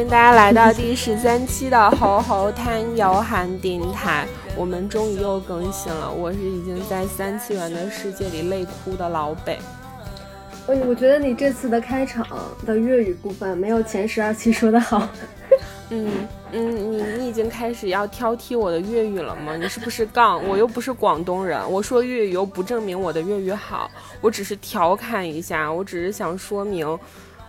迎大家来到第十三期的猴猴滩摇喊电台。我们终于又更新了，我是已经在三次元的世界里泪哭的老北。我我觉得你这次的开场的粤语部分没有前十二期说的好。嗯 嗯，你你已经开始要挑剔我的粤语了吗？你是不是杠？我又不是广东人，我说粤语又不证明我的粤语好，我只是调侃一下，我只是想说明，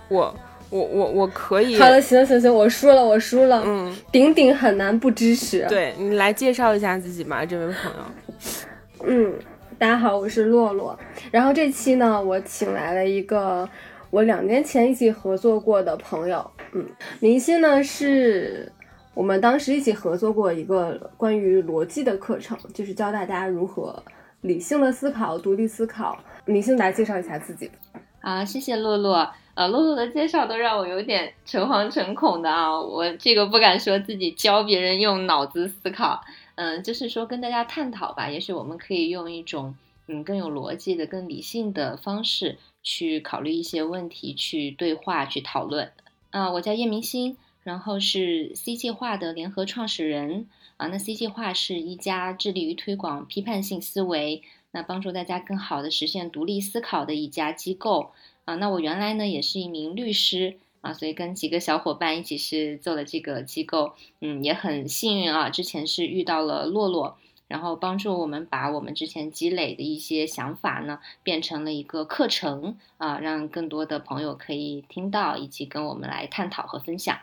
我我我我可以。好了，行行行，我输了，我输了。嗯，顶顶很难不支持。对你来介绍一下自己吧，这位朋友。嗯，大家好，我是洛洛。然后这期呢，我请来了一个我两年前一起合作过的朋友。嗯，明星呢是我们当时一起合作过一个关于逻辑的课程，就是教大家如何理性的思考、独立思考。明星来介绍一下自己。啊，谢谢洛洛。呃，露露的介绍都让我有点诚惶诚恐的啊，我这个不敢说自己教别人用脑子思考，嗯，就是说跟大家探讨吧，也许我们可以用一种嗯更有逻辑的、更理性的方式去考虑一些问题，去对话、去讨论。啊，我叫叶明星，然后是 C 计划的联合创始人啊。那 C 计划是一家致力于推广批判性思维，那帮助大家更好的实现独立思考的一家机构啊。那我原来呢也是一名律师啊，所以跟几个小伙伴一起是做了这个机构，嗯，也很幸运啊。之前是遇到了洛洛。然后帮助我们把我们之前积累的一些想法呢，变成了一个课程啊，让更多的朋友可以听到，以及跟我们来探讨和分享。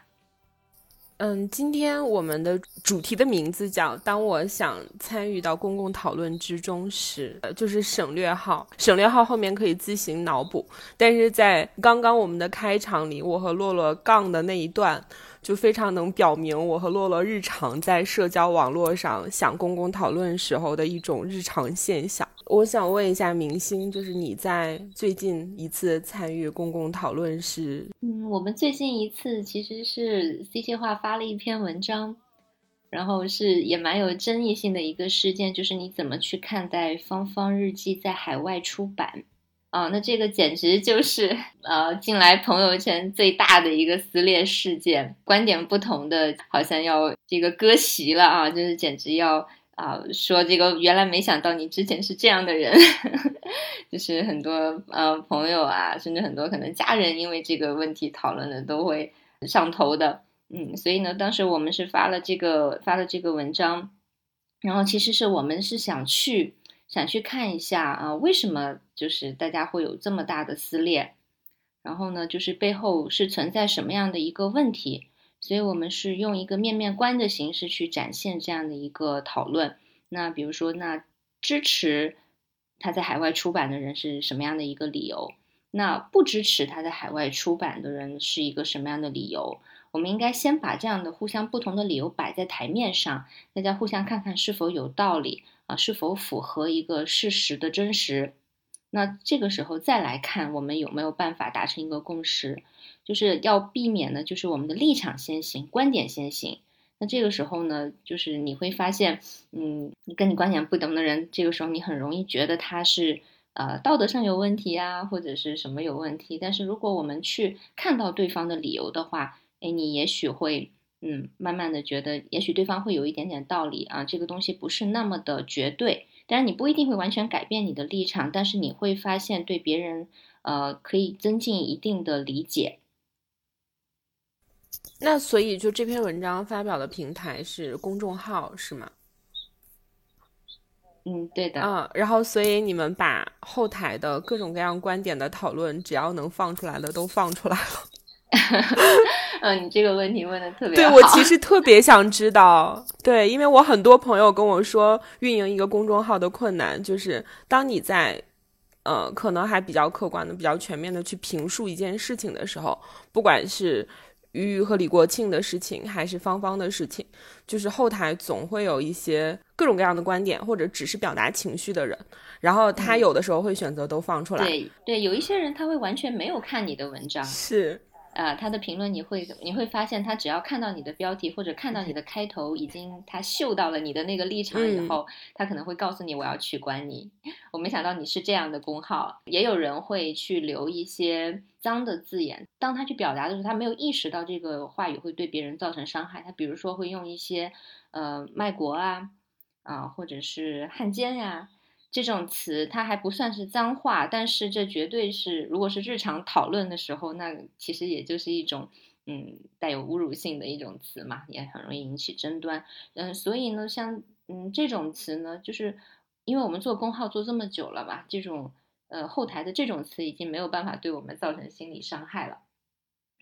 嗯，今天我们的主题的名字叫“当我想参与到公共讨论之中时”，呃就是省略号。省略号后面可以自行脑补。但是在刚刚我们的开场里，我和洛洛杠的那一段。就非常能表明我和洛洛日常在社交网络上想公共讨论时候的一种日常现象。我想问一下明星，就是你在最近一次参与公共讨论是？嗯，我们最近一次其实是 C 计划发了一篇文章，然后是也蛮有争议性的一个事件，就是你怎么去看待《芳芳日记》在海外出版？啊，那这个简直就是呃，近来朋友圈最大的一个撕裂事件，观点不同的好像要这个割席了啊，就是简直要啊说这个原来没想到你之前是这样的人，就是很多呃朋友啊，甚至很多可能家人因为这个问题讨论的都会上头的，嗯，所以呢，当时我们是发了这个发了这个文章，然后其实是我们是想去。想去看一下啊，为什么就是大家会有这么大的撕裂？然后呢，就是背后是存在什么样的一个问题？所以我们是用一个面面观的形式去展现这样的一个讨论。那比如说，那支持他在海外出版的人是什么样的一个理由？那不支持他在海外出版的人是一个什么样的理由？我们应该先把这样的互相不同的理由摆在台面上，大家互相看看是否有道理。啊，是否符合一个事实的真实？那这个时候再来看，我们有没有办法达成一个共识？就是要避免呢，就是我们的立场先行，观点先行。那这个时候呢，就是你会发现，嗯，跟你观点不同的人，这个时候你很容易觉得他是呃道德上有问题啊，或者是什么有问题。但是如果我们去看到对方的理由的话，哎，你也许会。嗯，慢慢的觉得，也许对方会有一点点道理啊，这个东西不是那么的绝对，当然你不一定会完全改变你的立场，但是你会发现对别人，呃，可以增进一定的理解。那所以就这篇文章发表的平台是公众号是吗？嗯，对的。嗯，然后所以你们把后台的各种各样观点的讨论，只要能放出来的都放出来了。嗯，你这个问题问的特别好。对我其实特别想知道，对，因为我很多朋友跟我说，运营一个公众号的困难就是，当你在呃可能还比较客观的、比较全面的去评述一件事情的时候，不管是鱼鱼和李国庆的事情，还是芳芳的事情，就是后台总会有一些各种各样的观点，或者只是表达情绪的人，然后他有的时候会选择都放出来。对对，有一些人他会完全没有看你的文章。是。呃，他的评论你会你会发现，他只要看到你的标题或者看到你的开头，已经他嗅到了你的那个立场以后，他可能会告诉你我要取关你。我没想到你是这样的公号，也有人会去留一些脏的字眼，当他去表达的时候，他没有意识到这个话语会对别人造成伤害，他比如说会用一些呃卖国啊啊或者是汉奸呀。这种词它还不算是脏话，但是这绝对是，如果是日常讨论的时候，那其实也就是一种，嗯，带有侮辱性的一种词嘛，也很容易引起争端。嗯，所以呢，像嗯这种词呢，就是因为我们做公号做这么久了吧，这种呃后台的这种词已经没有办法对我们造成心理伤害了。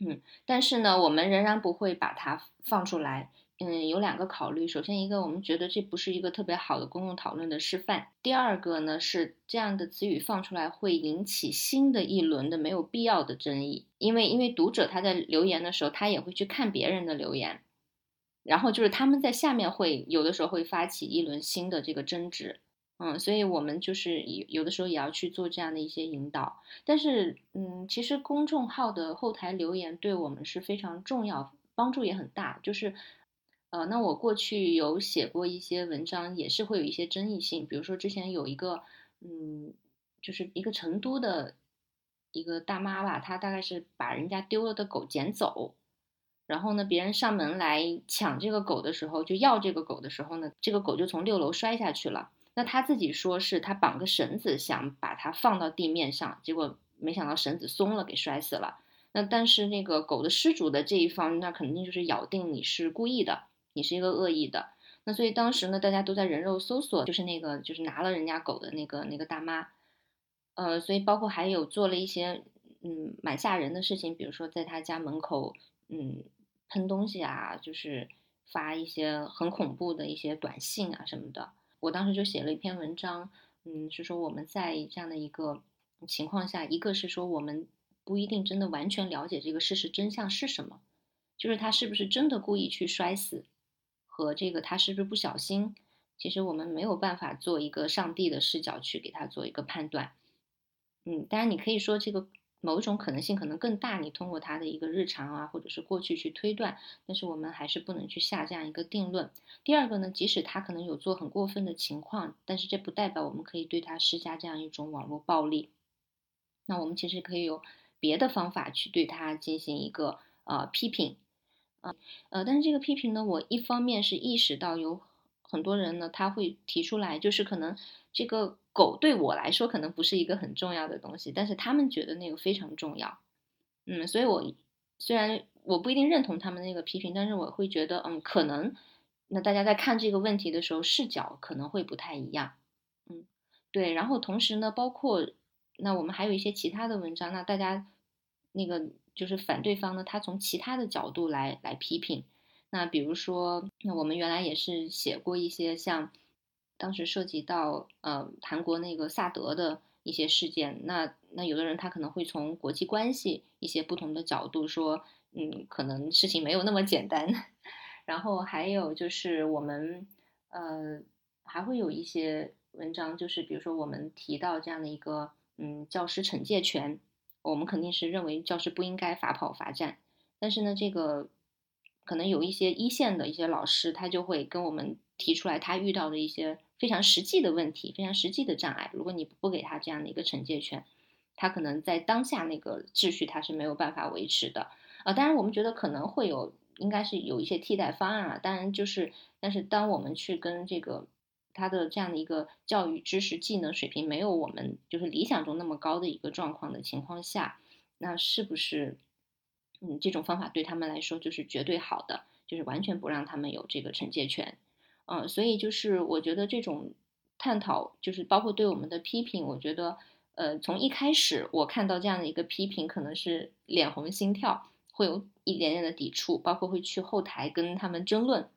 嗯，但是呢，我们仍然不会把它放出来。嗯，有两个考虑。首先，一个我们觉得这不是一个特别好的公共讨论的示范。第二个呢，是这样的词语放出来会引起新的一轮的没有必要的争议。因为，因为读者他在留言的时候，他也会去看别人的留言，然后就是他们在下面会有的时候会发起一轮新的这个争执。嗯，所以我们就是有有的时候也要去做这样的一些引导。但是，嗯，其实公众号的后台留言对我们是非常重要，帮助也很大。就是。呃，那我过去有写过一些文章，也是会有一些争议性。比如说之前有一个，嗯，就是一个成都的一个大妈吧，她大概是把人家丢了的狗捡走，然后呢，别人上门来抢这个狗的时候，就要这个狗的时候呢，这个狗就从六楼摔下去了。那他自己说是他绑个绳子想把它放到地面上，结果没想到绳子松了，给摔死了。那但是那个狗的失主的这一方，那肯定就是咬定你是故意的。你是一个恶意的，那所以当时呢，大家都在人肉搜索，就是那个就是拿了人家狗的那个那个大妈，呃，所以包括还有做了一些嗯蛮吓人的事情，比如说在他家门口嗯喷东西啊，就是发一些很恐怖的一些短信啊什么的。我当时就写了一篇文章，嗯，是说我们在这样的一个情况下，一个是说我们不一定真的完全了解这个事实真相是什么，就是他是不是真的故意去摔死。和这个他是不是不小心，其实我们没有办法做一个上帝的视角去给他做一个判断。嗯，当然你可以说这个某种可能性可能更大，你通过他的一个日常啊，或者是过去去推断，但是我们还是不能去下这样一个定论。第二个呢，即使他可能有做很过分的情况，但是这不代表我们可以对他施加这样一种网络暴力。那我们其实可以有别的方法去对他进行一个呃批评。呃，但是这个批评呢，我一方面是意识到有很多人呢，他会提出来，就是可能这个狗对我来说可能不是一个很重要的东西，但是他们觉得那个非常重要。嗯，所以我虽然我不一定认同他们那个批评，但是我会觉得，嗯，可能那大家在看这个问题的时候视角可能会不太一样。嗯，对，然后同时呢，包括那我们还有一些其他的文章，那大家那个。就是反对方呢，他从其他的角度来来批评。那比如说，那我们原来也是写过一些像当时涉及到呃韩国那个萨德的一些事件。那那有的人他可能会从国际关系一些不同的角度说，嗯，可能事情没有那么简单。然后还有就是我们呃还会有一些文章，就是比如说我们提到这样的一个嗯教师惩戒权。我们肯定是认为教师不应该罚跑罚站，但是呢，这个可能有一些一线的一些老师，他就会跟我们提出来他遇到的一些非常实际的问题，非常实际的障碍。如果你不给他这样的一个惩戒权，他可能在当下那个秩序他是没有办法维持的。啊，当然我们觉得可能会有，应该是有一些替代方案啊。当然就是，但是当我们去跟这个。他的这样的一个教育知识技能水平没有我们就是理想中那么高的一个状况的情况下，那是不是嗯这种方法对他们来说就是绝对好的，就是完全不让他们有这个惩戒权，嗯，所以就是我觉得这种探讨就是包括对我们的批评，我觉得呃从一开始我看到这样的一个批评，可能是脸红心跳，会有一点点的抵触，包括会去后台跟他们争论。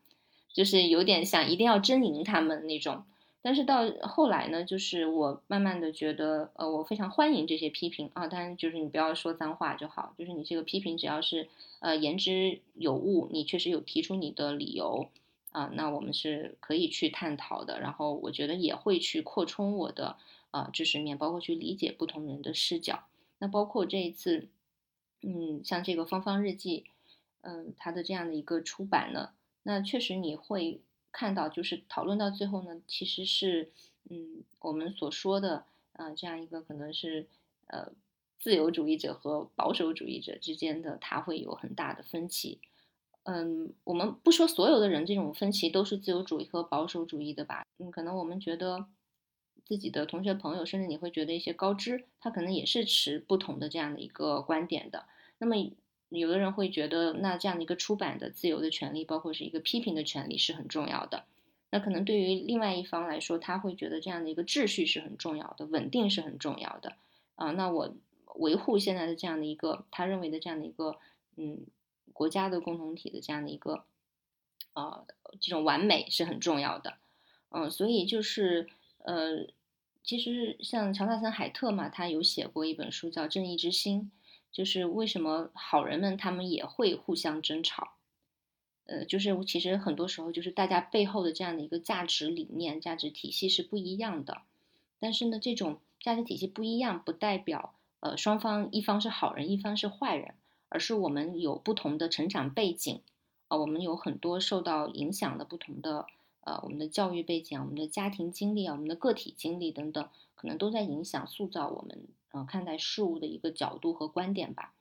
就是有点像一定要争赢他们那种，但是到后来呢，就是我慢慢的觉得，呃，我非常欢迎这些批评啊，当然就是你不要说脏话就好，就是你这个批评只要是呃言之有物，你确实有提出你的理由啊，那我们是可以去探讨的，然后我觉得也会去扩充我的呃知识面，包括去理解不同人的视角，那包括这一次嗯，像这个《芳芳日记》，嗯，它的这样的一个出版呢，那确实你会看到，就是讨论到最后呢，其实是，嗯，我们所说的，呃，这样一个可能是，呃，自由主义者和保守主义者之间的，它会有很大的分歧。嗯，我们不说所有的人这种分歧都是自由主义和保守主义的吧？嗯，可能我们觉得自己的同学朋友，甚至你会觉得一些高知，他可能也是持不同的这样的一个观点的。那么，有的人会觉得，那这样的一个出版的自由的权利，包括是一个批评的权利是很重要的。那可能对于另外一方来说，他会觉得这样的一个秩序是很重要的，稳定是很重要的。啊，那我维护现在的这样的一个他认为的这样的一个嗯。国家的共同体的这样的一个，呃，这种完美是很重要的，嗯，所以就是呃，其实像乔纳森·海特嘛，他有写过一本书叫《正义之心》，就是为什么好人们他们也会互相争吵，呃，就是其实很多时候就是大家背后的这样的一个价值理念、价值体系是不一样的，但是呢，这种价值体系不一样，不代表呃双方一方是好人，一方是坏人。而是我们有不同的成长背景，啊，我们有很多受到影响的不同的，呃，我们的教育背景、我们的家庭经历啊、我们的个体经历等等，可能都在影响塑造我们，呃，看待事物的一个角度和观点吧。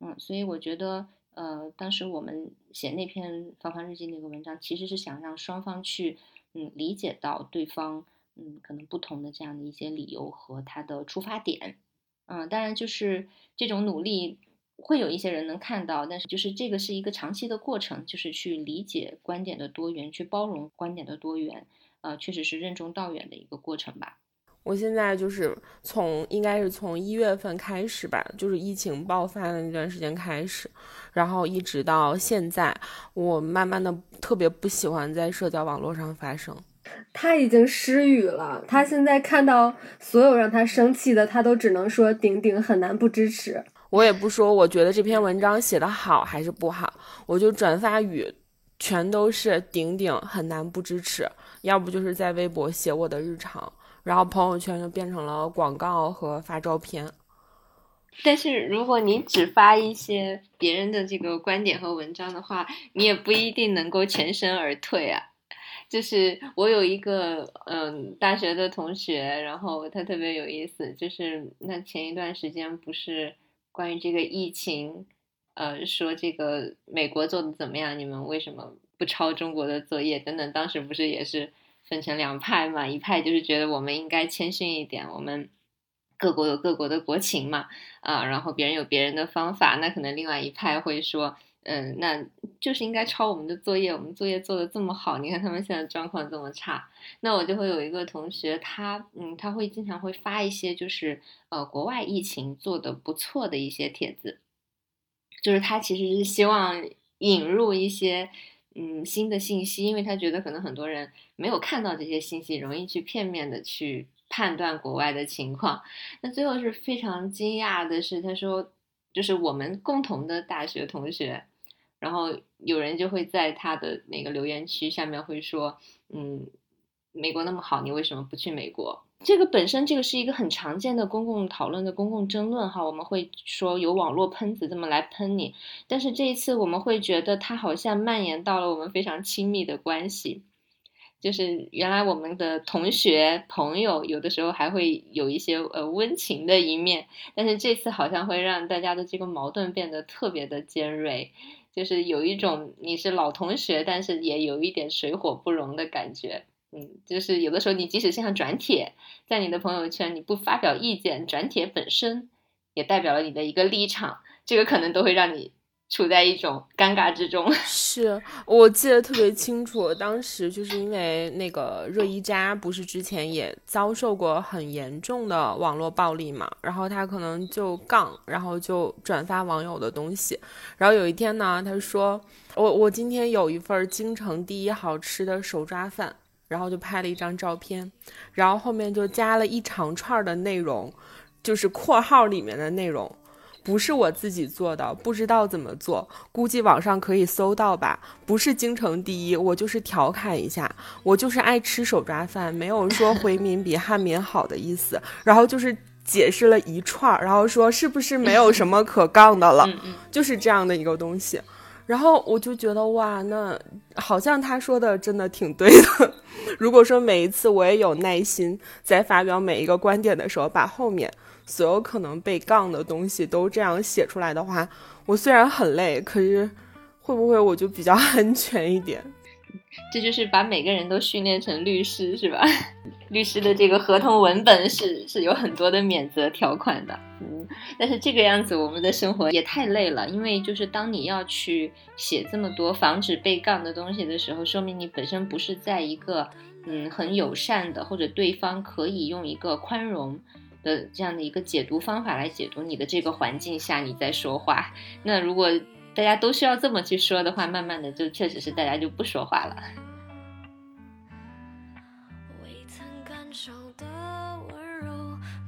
嗯，所以我觉得，呃，当时我们写那篇《芳芳日记》那个文章，其实是想让双方去，嗯，理解到对方，嗯，可能不同的这样的一些理由和他的出发点。嗯，当然就是这种努力。会有一些人能看到，但是就是这个是一个长期的过程，就是去理解观点的多元，去包容观点的多元，呃，确实是任重道远的一个过程吧。我现在就是从应该是从一月份开始吧，就是疫情爆发的那段时间开始，然后一直到现在，我慢慢的特别不喜欢在社交网络上发声。他已经失语了，他现在看到所有让他生气的，他都只能说顶顶很难不支持。我也不说，我觉得这篇文章写的好还是不好，我就转发语，全都是顶顶很难不支持，要不就是在微博写我的日常，然后朋友圈就变成了广告和发照片。但是如果你只发一些别人的这个观点和文章的话，你也不一定能够全身而退啊。就是我有一个嗯大学的同学，然后他特别有意思，就是那前一段时间不是。关于这个疫情，呃，说这个美国做的怎么样？你们为什么不抄中国的作业？等等，当时不是也是分成两派嘛？一派就是觉得我们应该谦逊一点，我们各国有各国的国情嘛，啊，然后别人有别人的方法。那可能另外一派会说。嗯，那就是应该抄我们的作业。我们作业做的这么好，你看他们现在状况这么差。那我就会有一个同学，他嗯，他会经常会发一些就是呃国外疫情做的不错的一些帖子，就是他其实是希望引入一些嗯新的信息，因为他觉得可能很多人没有看到这些信息，容易去片面的去判断国外的情况。那最后是非常惊讶的是，他说就是我们共同的大学同学。然后有人就会在他的那个留言区下面会说，嗯，美国那么好，你为什么不去美国？这个本身这个是一个很常见的公共讨论的公共争论哈，我们会说有网络喷子这么来喷你，但是这一次我们会觉得它好像蔓延到了我们非常亲密的关系，就是原来我们的同学朋友有的时候还会有一些呃温情的一面，但是这次好像会让大家的这个矛盾变得特别的尖锐。就是有一种你是老同学，但是也有一点水火不容的感觉。嗯，就是有的时候你即使像转帖，在你的朋友圈你不发表意见，转帖本身也代表了你的一个立场，这个可能都会让你。处在一种尴尬之中，是我记得特别清楚。当时就是因为那个热依扎不是之前也遭受过很严重的网络暴力嘛，然后他可能就杠，然后就转发网友的东西。然后有一天呢，他说：“我我今天有一份京城第一好吃的手抓饭。”然后就拍了一张照片，然后后面就加了一长串的内容，就是括号里面的内容。不是我自己做的，不知道怎么做，估计网上可以搜到吧。不是京城第一，我就是调侃一下，我就是爱吃手抓饭，没有说回民比汉民好的意思。然后就是解释了一串儿，然后说是不是没有什么可杠的了，就是这样的一个东西。然后我就觉得哇，那好像他说的真的挺对的。如果说每一次我也有耐心，在发表每一个观点的时候，把后面所有可能被杠的东西都这样写出来的话，我虽然很累，可是会不会我就比较 安全一点？这就是把每个人都训练成律师，是吧？律师的这个合同文本是是有很多的免责条款的，嗯，但是这个样子我们的生活也太累了，因为就是当你要去写这么多防止被杠的东西的时候，说明你本身不是在一个嗯很友善的，或者对方可以用一个宽容的这样的一个解读方法来解读你的这个环境下你在说话。那如果大家都需要这么去说的话，慢慢的就确实是大家就不说话了。未曾感受的温柔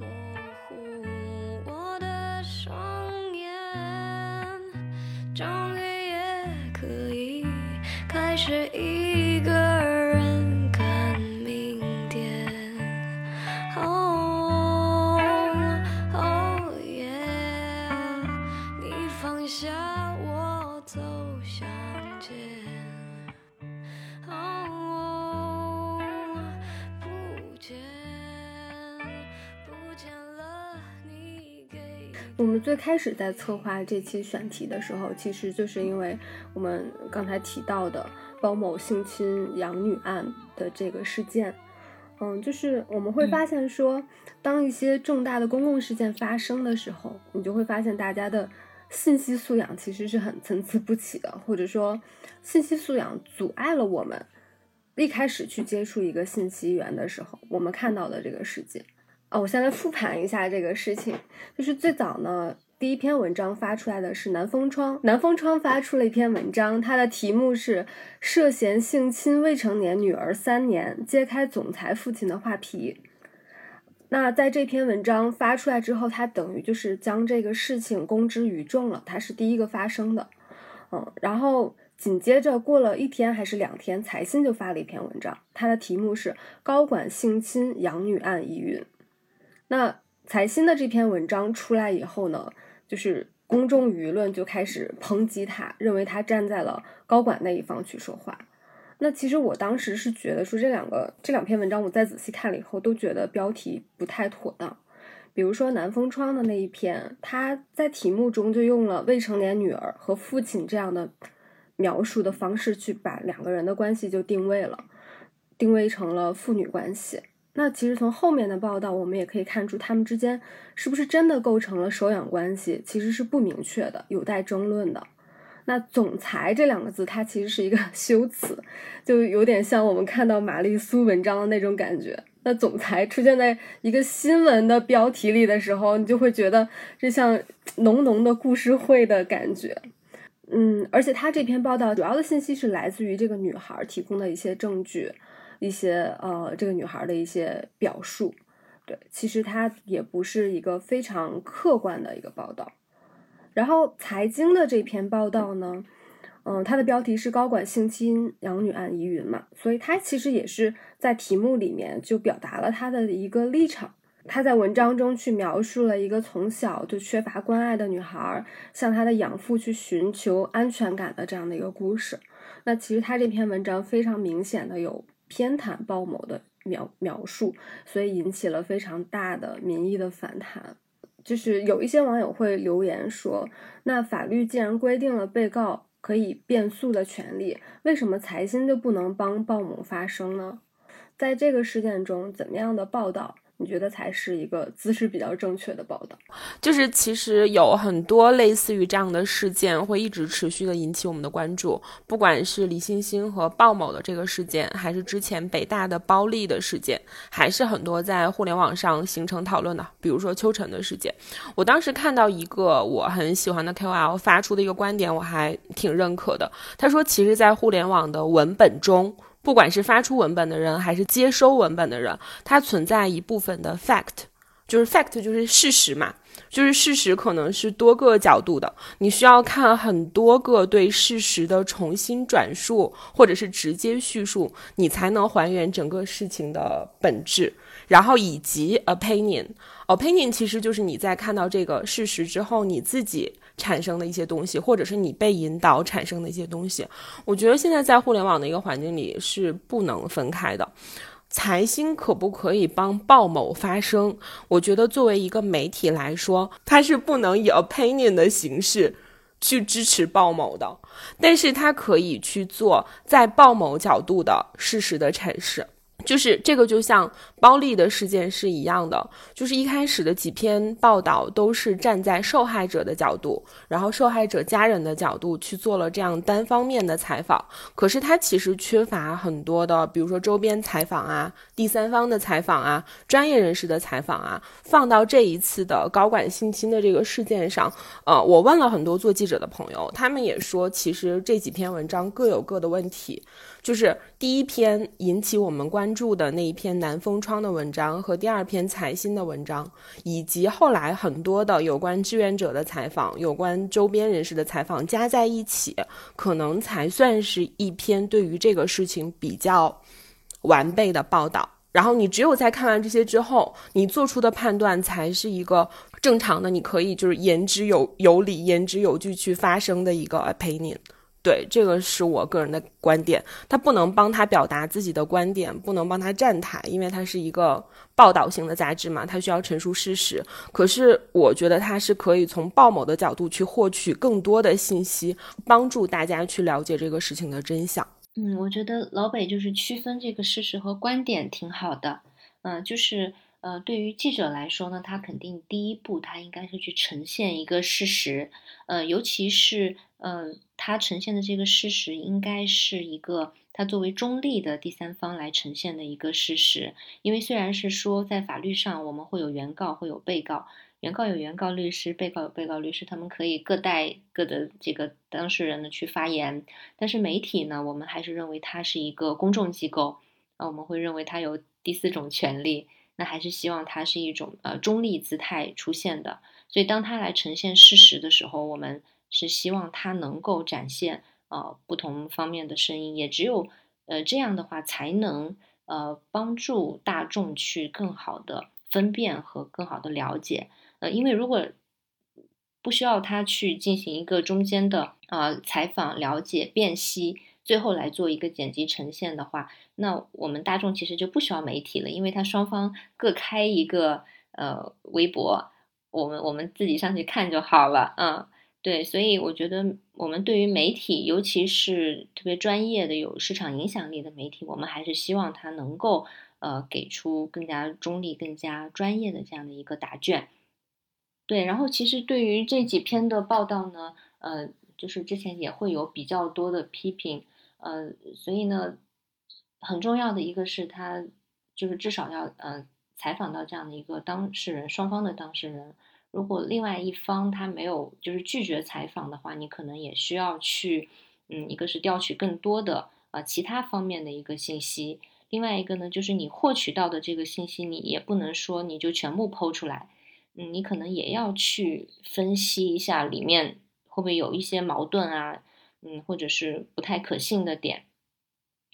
模糊我的双眼，终于也可以开始一我们最开始在策划这期选题的时候，其实就是因为我们刚才提到的包某性侵养女案的这个事件。嗯，就是我们会发现说，当一些重大的公共事件发生的时候，你就会发现大家的信息素养其实是很参差不齐的，或者说信息素养阻碍了我们一开始去接触一个信息源的时候，我们看到的这个世界。哦，我先来复盘一下这个事情，就是最早呢，第一篇文章发出来的是南风窗，南风窗发出了一篇文章，它的题目是“涉嫌性侵未成年女儿三年，揭开总裁父亲的画皮”。那在这篇文章发出来之后，它等于就是将这个事情公之于众了，它是第一个发生的，嗯，然后紧接着过了一天还是两天，财新就发了一篇文章，它的题目是“高管性侵养女案疑云”。那财新的这篇文章出来以后呢，就是公众舆论就开始抨击他，认为他站在了高管那一方去说话。那其实我当时是觉得说这两个这两篇文章，我再仔细看了以后，都觉得标题不太妥当。比如说南风窗的那一篇，他在题目中就用了未成年女儿和父亲这样的描述的方式去把两个人的关系就定位了，定位成了父女关系。那其实从后面的报道，我们也可以看出，他们之间是不是真的构成了收养关系，其实是不明确的，有待争论的。那“总裁”这两个字，它其实是一个 修辞，就有点像我们看到玛丽苏文章的那种感觉。那“总裁”出现在一个新闻的标题里的时候，你就会觉得这像浓浓的故事会的感觉。嗯，而且他这篇报道主要的信息是来自于这个女孩提供的一些证据。一些呃，这个女孩的一些表述，对，其实它也不是一个非常客观的一个报道。然后财经的这篇报道呢，嗯，它的标题是“高管性侵养女案疑云”嘛，所以它其实也是在题目里面就表达了他的一个立场。他在文章中去描述了一个从小就缺乏关爱的女孩，向她的养父去寻求安全感的这样的一个故事。那其实他这篇文章非常明显的有。偏袒鲍某的描描述，所以引起了非常大的民意的反弹。就是有一些网友会留言说：“那法律既然规定了被告可以辩诉的权利，为什么财新就不能帮鲍某发声呢？”在这个事件中，怎么样的报道？你觉得才是一个姿势比较正确的报道？就是其实有很多类似于这样的事件会一直持续的引起我们的关注，不管是李欣欣和鲍某的这个事件，还是之前北大的包丽的事件，还是很多在互联网上形成讨论的，比如说秋晨的事件。我当时看到一个我很喜欢的 KOL 发出的一个观点，我还挺认可的。他说，其实，在互联网的文本中。不管是发出文本的人，还是接收文本的人，它存在一部分的 fact，就是 fact 就是事实嘛，就是事实可能是多个角度的，你需要看很多个对事实的重新转述，或者是直接叙述，你才能还原整个事情的本质。然后以及 opinion，opinion 其实就是你在看到这个事实之后，你自己产生的一些东西，或者是你被引导产生的一些东西。我觉得现在在互联网的一个环境里是不能分开的。财新可不可以帮鲍某发声？我觉得作为一个媒体来说，它是不能以 opinion 的形式去支持鲍某的，但是它可以去做在鲍某角度的事实的阐释。就是这个，就像包丽的事件是一样的，就是一开始的几篇报道都是站在受害者的角度，然后受害者家人的角度去做了这样单方面的采访，可是他其实缺乏很多的，比如说周边采访啊、第三方的采访啊、专业人士的采访啊，放到这一次的高管性侵的这个事件上，呃，我问了很多做记者的朋友，他们也说，其实这几篇文章各有各的问题。就是第一篇引起我们关注的那一篇南风窗的文章，和第二篇财新的文章，以及后来很多的有关志愿者的采访、有关周边人士的采访加在一起，可能才算是一篇对于这个事情比较完备的报道。然后你只有在看完这些之后，你做出的判断才是一个正常的，你可以就是言之有有理、言之有据去发生的一个 opinion。对，这个是我个人的观点。他不能帮他表达自己的观点，不能帮他站台，因为他是一个报道型的杂志嘛，他需要陈述事实。可是我觉得他是可以从鲍某的角度去获取更多的信息，帮助大家去了解这个事情的真相。嗯，我觉得老北就是区分这个事实和观点挺好的。嗯，就是呃，对于记者来说呢，他肯定第一步他应该是去呈现一个事实。呃，尤其是呃。他呈现的这个事实，应该是一个他作为中立的第三方来呈现的一个事实。因为虽然是说在法律上我们会有原告，会有被告，原告有原告律师，被告有被告律师，他们可以各带各的这个当事人呢去发言。但是媒体呢，我们还是认为它是一个公众机构，啊，我们会认为它有第四种权利，那还是希望它是一种呃中立姿态出现的。所以当它来呈现事实的时候，我们。是希望他能够展现呃不同方面的声音，也只有呃这样的话，才能呃帮助大众去更好的分辨和更好的了解。呃，因为如果不需要他去进行一个中间的呃采访、了解、辨析，最后来做一个剪辑呈现的话，那我们大众其实就不需要媒体了，因为他双方各开一个呃微博，我们我们自己上去看就好了，嗯。对，所以我觉得我们对于媒体，尤其是特别专业的、有市场影响力的媒体，我们还是希望它能够呃给出更加中立、更加专业的这样的一个答卷。对，然后其实对于这几篇的报道呢，呃，就是之前也会有比较多的批评，呃，所以呢，很重要的一个是他就是至少要呃采访到这样的一个当事人，双方的当事人。如果另外一方他没有就是拒绝采访的话，你可能也需要去，嗯，一个是调取更多的啊其他方面的一个信息，另外一个呢就是你获取到的这个信息，你也不能说你就全部剖出来，嗯，你可能也要去分析一下里面会不会有一些矛盾啊，嗯，或者是不太可信的点，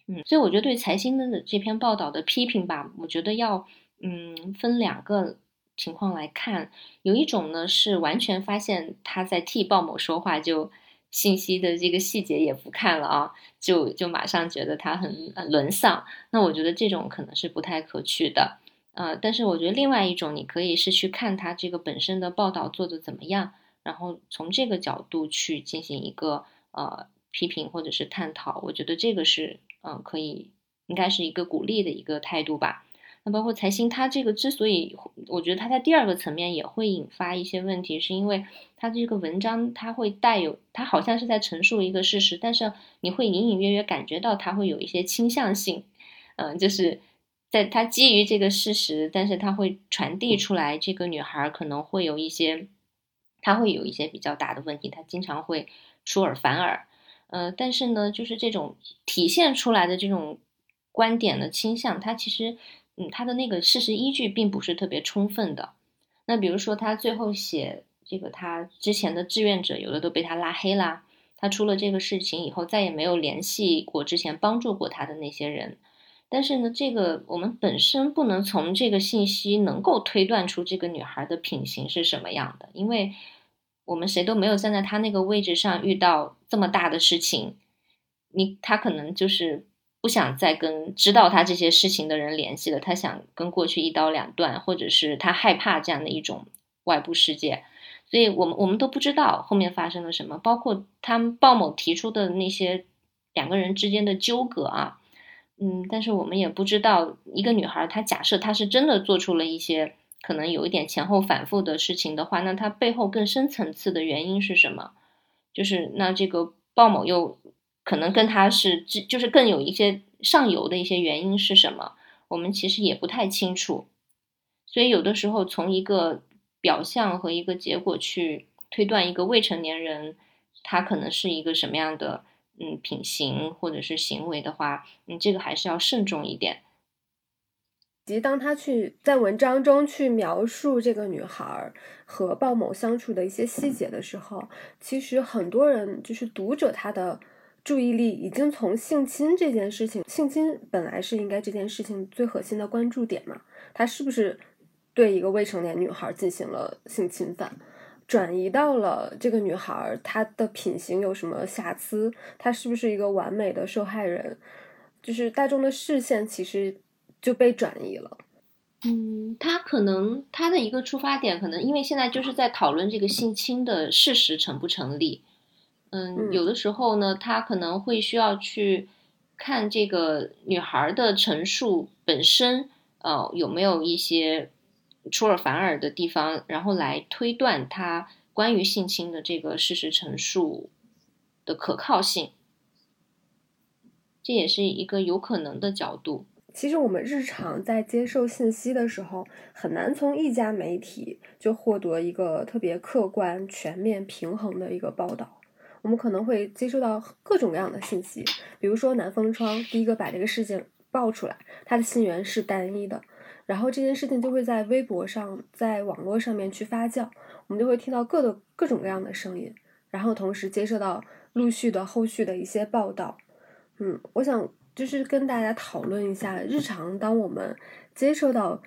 嗯，所以我觉得对财新的这篇报道的批评吧，我觉得要嗯分两个。情况来看，有一种呢是完全发现他在替鲍某说话，就信息的这个细节也不看了啊，就就马上觉得他很沦丧。那我觉得这种可能是不太可取的，呃，但是我觉得另外一种，你可以是去看他这个本身的报道做的怎么样，然后从这个角度去进行一个呃批评或者是探讨。我觉得这个是嗯可以，应该是一个鼓励的一个态度吧。那包括财新，它这个之所以，我觉得它在第二个层面也会引发一些问题，是因为它这个文章它会带有，它好像是在陈述一个事实，但是你会隐隐约约感觉到它会有一些倾向性，嗯，就是在它基于这个事实，但是它会传递出来，这个女孩可能会有一些，她会有一些比较大的问题，她经常会出尔反尔，呃，但是呢，就是这种体现出来的这种观点的倾向，它其实。嗯，他的那个事实依据并不是特别充分的。那比如说，他最后写这个，他之前的志愿者有的都被他拉黑啦。他出了这个事情以后，再也没有联系过之前帮助过他的那些人。但是呢，这个我们本身不能从这个信息能够推断出这个女孩的品行是什么样的，因为我们谁都没有站在她那个位置上遇到这么大的事情，你她可能就是不想再跟知道她这些事情的人联系了，她想跟过去一刀两断，或者是她害怕这样的一种外部世界，所以我们我们都不知道后面发生了什么，包括他们鲍某提出的那些两个人之间的纠葛啊。嗯，但是我们也不知道一个女孩，她假设她是真的做出了一些可能有一点前后反复的事情的话，那她背后更深层次的原因是什么？就是那这个鲍某又可能跟他是，就是更有一些上游的一些原因是什么？我们其实也不太清楚。所以有的时候从一个表象和一个结果去推断一个未成年人他可能是一个什么样的。嗯，品行或者是行为的话，嗯，这个还是要慎重一点。及当他去在文章中去描述这个女孩和鲍某相处的一些细节的时候，其实很多人就是读者，他的注意力已经从性侵这件事情，性侵本来是应该这件事情最核心的关注点嘛，他是不是对一个未成年女孩进行了性侵犯？转移到了这个女孩，她的品行有什么瑕疵？她是不是一个完美的受害人？就是大众的视线其实就被转移了。嗯，他可能他的一个出发点，可能因为现在就是在讨论这个性侵的事实成不成立。嗯，有的时候呢，他可能会需要去看这个女孩的陈述本身，呃，有没有一些。出尔反尔的地方，然后来推断他关于性侵的这个事实陈述的可靠性，这也是一个有可能的角度。其实我们日常在接受信息的时候，很难从一家媒体就获得一个特别客观、全面、平衡的一个报道。我们可能会接收到各种各样的信息，比如说南风窗第一个把这个事情爆出来，它的信源是单一的。然后这件事情就会在微博上，在网络上面去发酵，我们就会听到各的各种各样的声音，然后同时接受到陆续的后续的一些报道。嗯，我想就是跟大家讨论一下，日常当我们接收到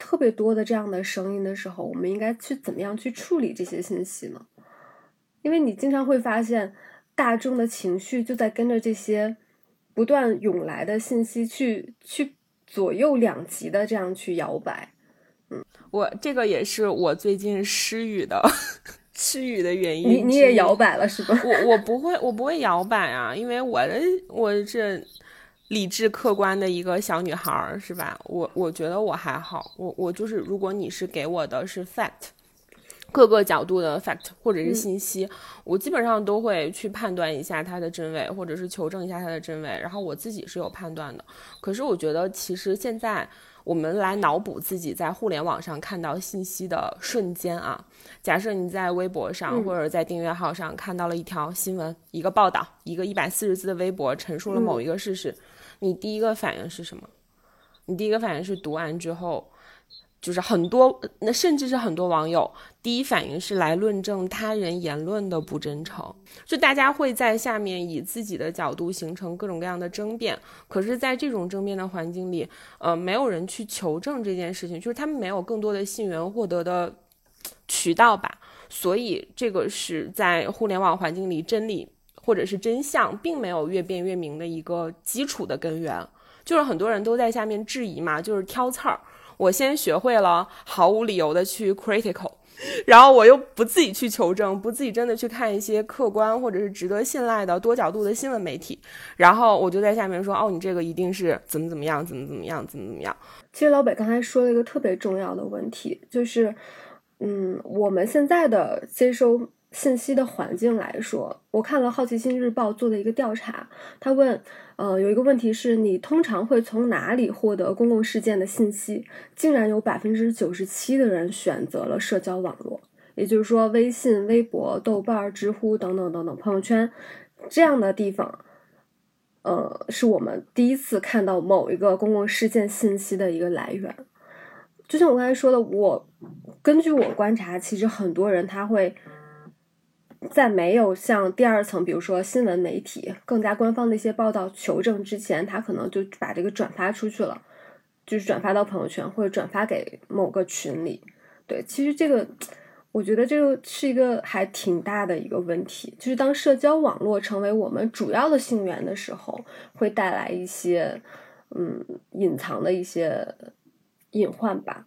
特别多的这样的声音的时候，我们应该去怎么样去处理这些信息呢？因为你经常会发现，大众的情绪就在跟着这些不断涌来的信息去去。左右两极的这样去摇摆，嗯，我这个也是我最近失语的 失语的原因。你你也摇摆了是吧？我我不会我不会摇摆啊，因为我的我是理智客观的一个小女孩儿是吧？我我觉得我还好，我我就是如果你是给我的是 fact。各个角度的 fact 或者是信息，我基本上都会去判断一下它的真伪，或者是求证一下它的真伪。然后我自己是有判断的。可是我觉得，其实现在我们来脑补自己在互联网上看到信息的瞬间啊，假设你在微博上或者在订阅号上看到了一条新闻、一个报道、一个一百四十字的微博，陈述了某一个事实，你第一个反应是什么？你第一个反应是读完之后。就是很多，那甚至是很多网友第一反应是来论证他人言论的不真诚，就大家会在下面以自己的角度形成各种各样的争辩。可是，在这种争辩的环境里，呃，没有人去求证这件事情，就是他们没有更多的信源获得的渠道吧。所以，这个是在互联网环境里真理或者是真相并没有越辩越明的一个基础的根源。就是很多人都在下面质疑嘛，就是挑刺儿。我先学会了毫无理由的去 critical，然后我又不自己去求证，不自己真的去看一些客观或者是值得信赖的多角度的新闻媒体，然后我就在下面说，哦，你这个一定是怎么怎么样，怎么怎么样，怎么怎么样。其实老北刚才说了一个特别重要的问题，就是，嗯，我们现在的接收。信息的环境来说，我看了《好奇心日报》做的一个调查，他问，呃，有一个问题是你通常会从哪里获得公共事件的信息？竟然有百分之九十七的人选择了社交网络，也就是说，微信、微博、豆瓣、知乎等等等等朋友圈这样的地方，呃，是我们第一次看到某一个公共事件信息的一个来源。就像我刚才说的，我根据我观察，其实很多人他会。在没有像第二层，比如说新闻媒体更加官方的一些报道求证之前，他可能就把这个转发出去了，就是转发到朋友圈或者转发给某个群里。对，其实这个我觉得这个是一个还挺大的一个问题，就是当社交网络成为我们主要的信源的时候，会带来一些嗯隐藏的一些隐患吧。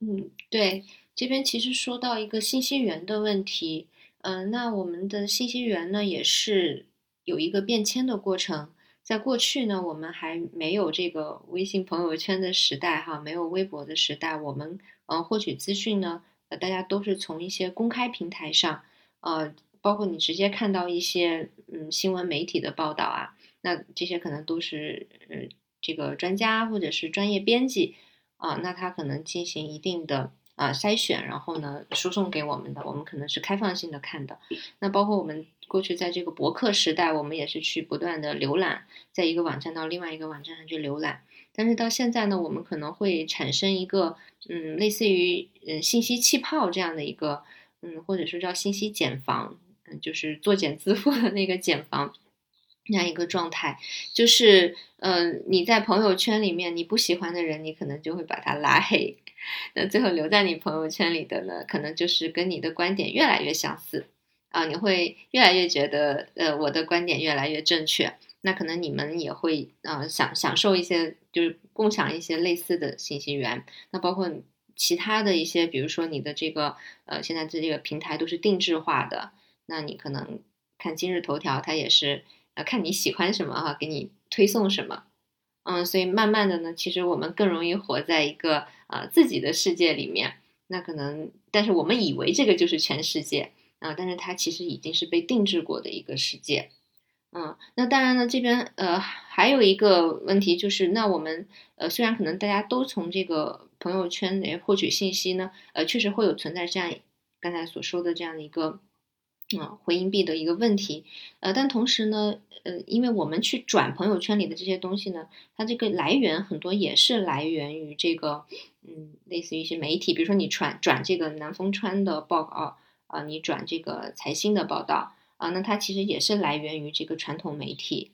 嗯，对，这边其实说到一个信息源的问题，嗯、那我们的信息源呢也是有一个变迁的过程。在过去呢，我们还没有这个微信朋友圈的时代，哈，没有微博的时代，我们呃获取资讯呢，呃，大家都是从一些公开平台上，呃，包括你直接看到一些嗯新闻媒体的报道啊，那这些可能都是呃这个专家或者是专业编辑啊，那他可能进行一定的啊筛选，然后呢输送给我们的，我们可能是开放性的看的。那包括我们过去在这个博客时代，我们也是去不断的浏览，在一个网站到另外一个网站上去浏览。但是到现在呢，我们可能会产生一个嗯，类似于嗯信息气泡这样的一个嗯，或者说叫信息茧房，嗯，就是作茧自缚的那个茧房。那样一个状态，就是，嗯、你在朋友圈里面，你不喜欢的人，你可能就会把他拉黑。那最后留在你朋友圈里的呢，可能就是跟你的观点越来越相似啊，你会越来越觉得，呃，我的观点越来越正确。那可能你们也会呃享享受一些，就是共享一些类似的信息源。那包括其他的一些，比如说你的这个呃，现在这这个平台都是定制化的，那你可能看今日头条，它也是啊看你喜欢什么哈、给你推送什么。嗯，所以慢慢的呢，其实我们更容易活在一个呃自己的世界里面。那可能，但是我们以为这个就是全世界啊、但是它其实已经是被定制过的一个世界。嗯，那当然呢，这边呃还有一个问题就是，那我们呃虽然可能大家都从这个朋友圈里获取信息呢，呃确实会有存在这样刚才所说的这样的一个嗯回音壁的一个问题，呃但同时呢，呃因为我们去转朋友圈里的这些东西呢，它这个来源很多也是来源于这个嗯类似于一些媒体，比如说你转转这个南风川的报告啊、你转这个财新的报道。啊，那它其实也是来源于这个传统媒体。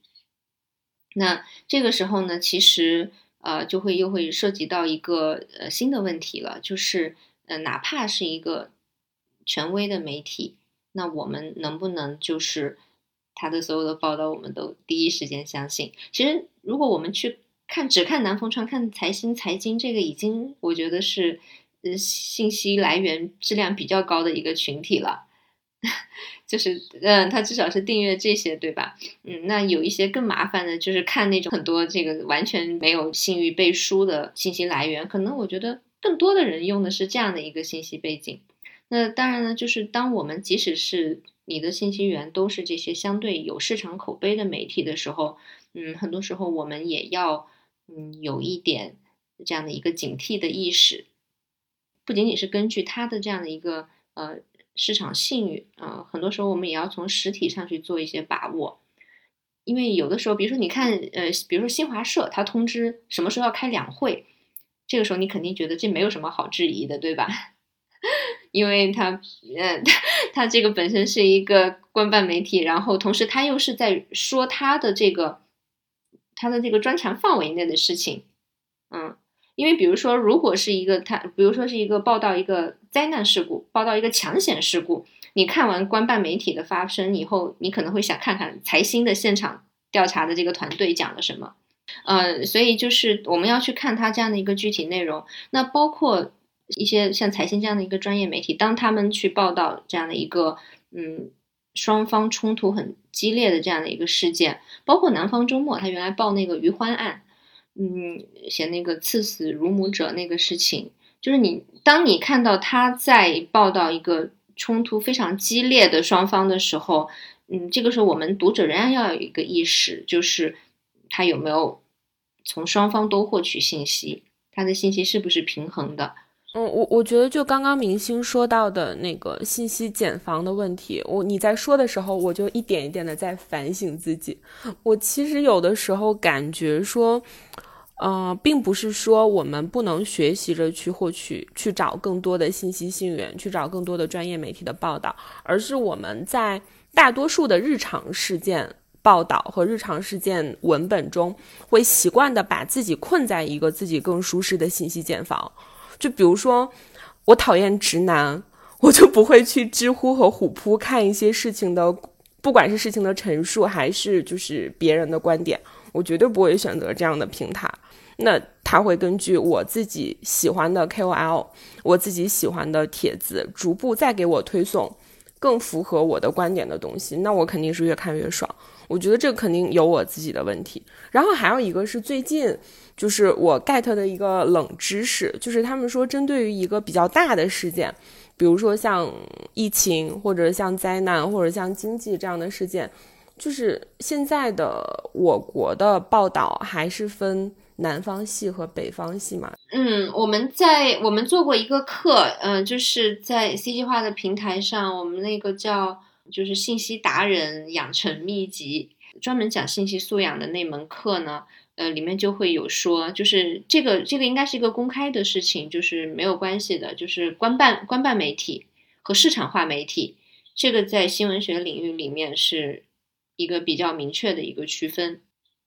那这个时候呢，其实呃就会又会涉及到一个呃新的问题了，就是呃哪怕是一个权威的媒体，那我们能不能就是他的所有的报道我们都第一时间相信？其实如果我们去看只看南风川、看财新、财经，这个已经我觉得是呃信息来源质量比较高的一个群体了。就是，嗯，他至少是订阅这些，对吧？嗯，那有一些更麻烦的，就是看那种很多这个完全没有信誉背书的信息来源，可能我觉得更多的人用的是这样的一个信息背景。那当然呢，就是当我们即使是你的信息源都是这些相对有市场口碑的媒体的时候，嗯，很多时候我们也要嗯有一点这样的一个警惕的意识，不仅仅是根据它的这样的一个呃。市场信誉啊、很多时候我们也要从实体上去做一些把握，因为有的时候，比如说你看，呃，比如说新华社，它通知什么时候要开两会，这个时候你肯定觉得这没有什么好质疑的，对吧？因为它，呃，它这个本身是一个官办媒体，然后同时它又是在说它的这个它的这个专长范围内的事情，嗯。因为比如说，如果是一个他，比如说是一个报道一个灾难事故，报道一个抢险事故，你看完官办媒体的发声以后，你可能会想看看财新的现场调查的这个团队讲了什么，呃，所以就是我们要去看他这样的一个具体内容。那包括一些像财新这样的一个专业媒体，当他们去报道这样的一个嗯双方冲突很激烈的这样的一个事件，包括南方周末他原来报那个余欢案。嗯，写那个刺死乳母者那个事情，就是你当你看到他在报道一个冲突非常激烈的双方的时候，嗯，这个时候我们读者仍然要有一个意识，就是他有没有从双方都获取信息，他的信息是不是平衡的？嗯，我我觉得就刚刚明星说到的那个信息茧房的问题，我你在说的时候，我就一点一点的在反省自己。我其实有的时候感觉说。呃，并不是说我们不能学习着去获取、去找更多的信息信源，去找更多的专业媒体的报道，而是我们在大多数的日常事件报道和日常事件文本中，会习惯的把自己困在一个自己更舒适的信息茧房。就比如说，我讨厌直男，我就不会去知乎和虎扑看一些事情的，不管是事情的陈述，还是就是别人的观点，我绝对不会选择这样的平台。那他会根据我自己喜欢的 KOL，我自己喜欢的帖子，逐步再给我推送更符合我的观点的东西。那我肯定是越看越爽。我觉得这肯定有我自己的问题。然后还有一个是最近就是我 get 的一个冷知识，就是他们说针对于一个比较大的事件，比如说像疫情或者像灾难或者像经济这样的事件，就是现在的我国的报道还是分。南方系和北方系嘛，嗯，我们在我们做过一个课，嗯，就是在 C 计划的平台上，我们那个叫就是信息达人养成秘籍，专门讲信息素养的那门课呢，呃，里面就会有说，就是这个这个应该是一个公开的事情，就是没有关系的，就是官办官办媒体和市场化媒体，这个在新闻学领域里面是一个比较明确的一个区分。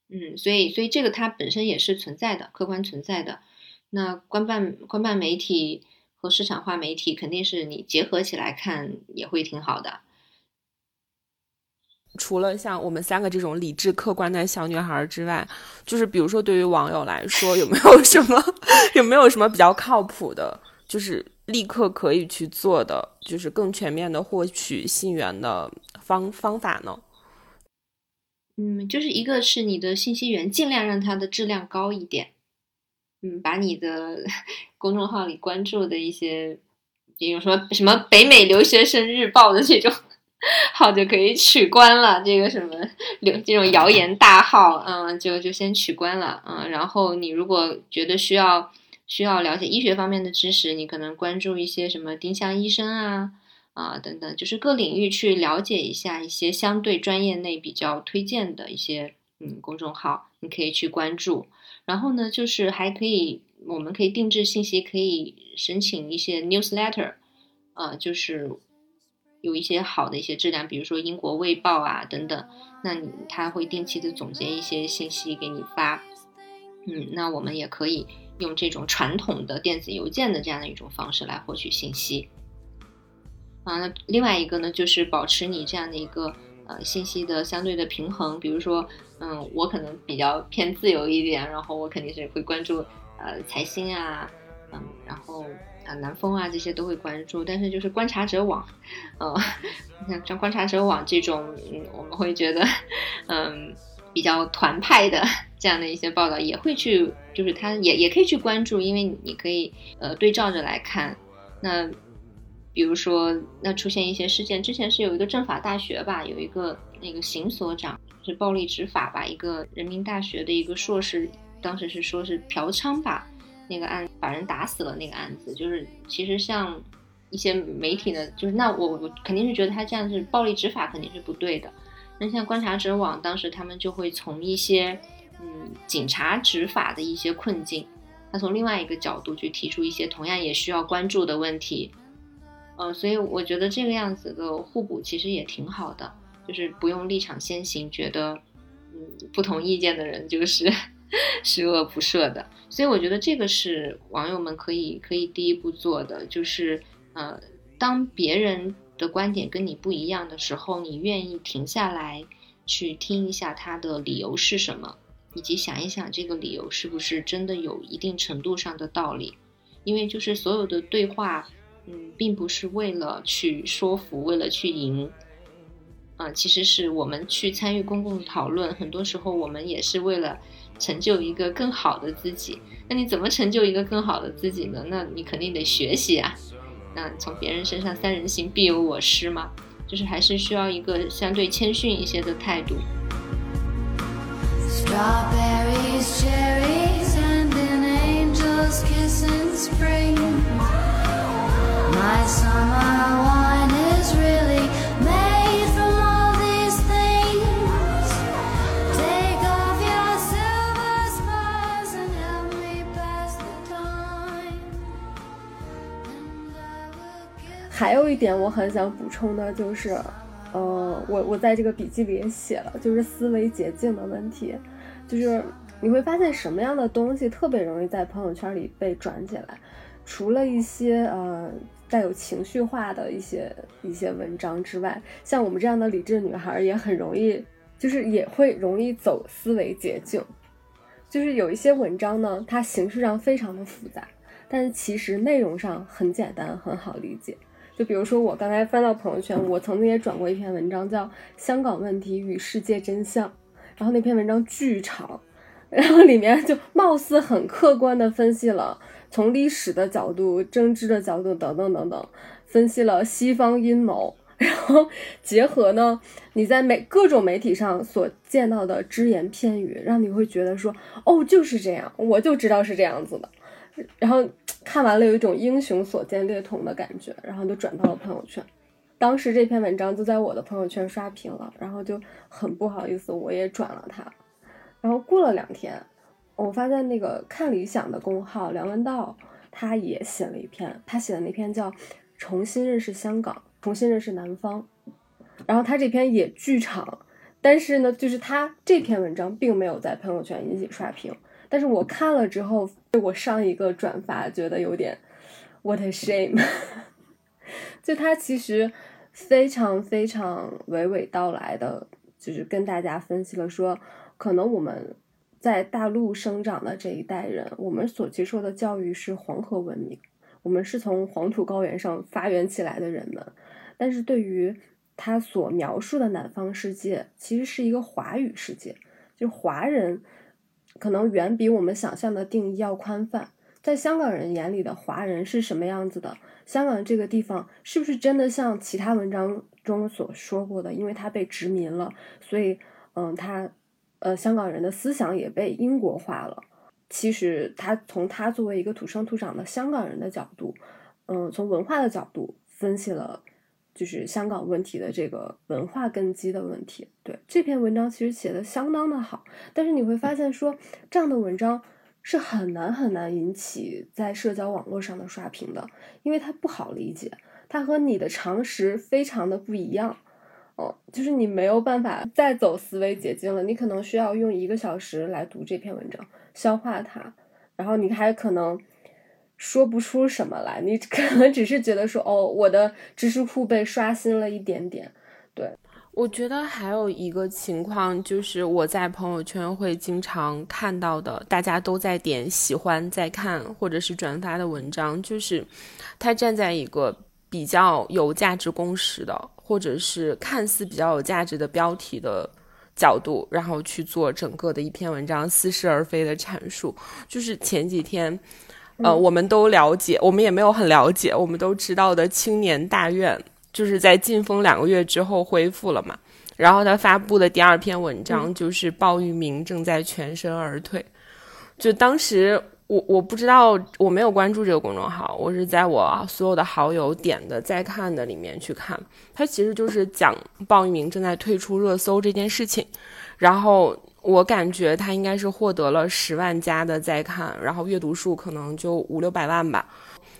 嗯，所以所以这个它本身也是存在的，客观存在的。那官办官办媒体和市场化媒体，肯定是你结合起来看也会挺好的。除了像我们三个这种理智客观的小女孩之外，就是比如说对于网友来说，有没有什么 有没有什么比较靠谱的，就是立刻可以去做的，就是更全面的获取信源的方方法呢？嗯，就是一个是你的信息源尽量让它的质量高一点，嗯，把你的 公众号里关注的一些，比如说什么北美留学生日报的这种 号就可以取关了，这个什么流这种谣言大号，嗯，就就先取关了，嗯，然后你如果觉得需要需要了解医学方面的知识，你可能关注一些什么丁香医生啊。啊，等等，就是各领域去了解一下一些相对专业内比较推荐的一些嗯公众号，你可以去关注。然后呢，就是还可以，我们可以定制信息，可以申请一些 newsletter，呃，就是有一些好的一些质量，比如说英国卫报啊等等，那你他会定期的总结一些信息给你发。嗯，那我们也可以用这种传统的电子邮件的这样的一种方式来获取信息。啊，那另外一个呢，就是保持你这样的一个呃信息的相对的平衡。比如说，嗯，我可能比较偏自由一点，然后我肯定是会关注呃财新啊，嗯，然后啊南风啊这些都会关注。但是就是观察者网，呃，像像观察者网这种，嗯，我们会觉得嗯比较团派的这样的一些报道也会去，就是他也也可以去关注，因为你可以呃对照着来看那。比如说，那出现一些事件，之前是有一个政法大学吧，有一个那个邢所长是暴力执法吧，一个人民大学的一个硕士，当时是说是嫖娼吧，那个案把人打死了那个案子，就是其实像一些媒体呢，就是那我我肯定是觉得他这样是暴力执法肯定是不对的，那像观察者网当时他们就会从一些嗯警察执法的一些困境，他从另外一个角度去提出一些同样也需要关注的问题。呃，所以我觉得这个样子的互补其实也挺好的，就是不用立场先行，觉得嗯不同意见的人就是 十恶不赦的。所以我觉得这个是网友们可以可以第一步做的，就是呃，当别人的观点跟你不一样的时候，你愿意停下来去听一下他的理由是什么，以及想一想这个理由是不是真的有一定程度上的道理，因为就是所有的对话。嗯，并不是为了去说服，为了去赢，啊，其实是我们去参与公共讨论，很多时候我们也是为了成就一个更好的自己。那你怎么成就一个更好的自己呢？那你肯定得学习啊。那从别人身上，三人行必有我师嘛，就是还是需要一个相对谦逊一些的态度。My summer 还有一点我很想补充的就是，呃，我我在这个笔记里也写了，就是思维捷径的问题，就是你会发现什么样的东西特别容易在朋友圈里被转起来，除了一些呃带有情绪化的一些一些文章之外，像我们这样的理智女孩也很容易，就是也会容易走思维捷径，就是有一些文章呢，它形式上非常的复杂。但其实内容上很简单，很好理解。就比如说我刚才翻到朋友圈，我曾经也转过一篇文章，叫《香港问题与世界真相》，然后那篇文章巨长，然后里面就貌似很客观的分析了从历史的角度、政治的角度等等等等，分析了西方阴谋，然后结合呢你在媒各种媒体上所见到的只言片语，让你会觉得说哦就是这样，我就知道是这样子的。然后看完了，有一种英雄所见略同的感觉，然后就转到了朋友圈。当时这篇文章就在我的朋友圈刷屏了，然后就很不好意思，我也转了它。然后过了两天，我发现那个看理想的公号梁文道他也写了一篇，他写的那篇叫《重新认识香港，重新认识南方》。然后他这篇也巨长，但是呢，就是他这篇文章并没有在朋友圈引起刷屏。但是我看了之后，我上一个转发觉得有点 what a shame，就他其实非常非常娓娓道来的，就是跟大家分析了说，可能我们在大陆生长的这一代人，我们所接受的教育是黄河文明，我们是从黄土高原上发源起来的人们，但是对于他所描述的南方世界，其实是一个华语世界，就华人。可能远比我们想象的定义要宽泛。在香港人眼里的华人是什么样子的？香港这个地方是不是真的像其他文章中所说过的？因为它被殖民了，所以，嗯，他，呃，香港人的思想也被英国化了。其实，他从他作为一个土生土长的香港人的角度，嗯，从文化的角度分析了。就是香港问题的这个文化根基的问题，对这篇文章其实写的相当的好，但是你会发现说这样的文章是很难很难引起在社交网络上的刷屏的，因为它不好理解，它和你的常识非常的不一样，哦，就是你没有办法再走思维捷径了，你可能需要用一个小时来读这篇文章，消化它，然后你还可能。说不出什么来，你 可能只是觉得说，哦，我的知识库被刷新了一点点。对，我觉得还有一个情况，就是我在朋友圈会经常看到的，大家都在点喜欢、在看或者是转发的文章，就是他站在一个比较有价值共识的，或者是看似比较有价值的标题的角度，然后去做整个的一篇文章似是而非的阐述。就是前几天。呃，我们都了解，我们也没有很了解，我们都知道的青年大院，就是在禁封两个月之后恢复了嘛。然后他发布的第二篇文章就是鲍玉明正在全身而退。就当时我我不知道，我没有关注这个公众号，我是在我所有的好友点的在看的里面去看，他其实就是讲鲍玉明正在退出热搜这件事情，然后。我感觉他应该是获得了十万加的在看，然后阅读数可能就五六百万吧。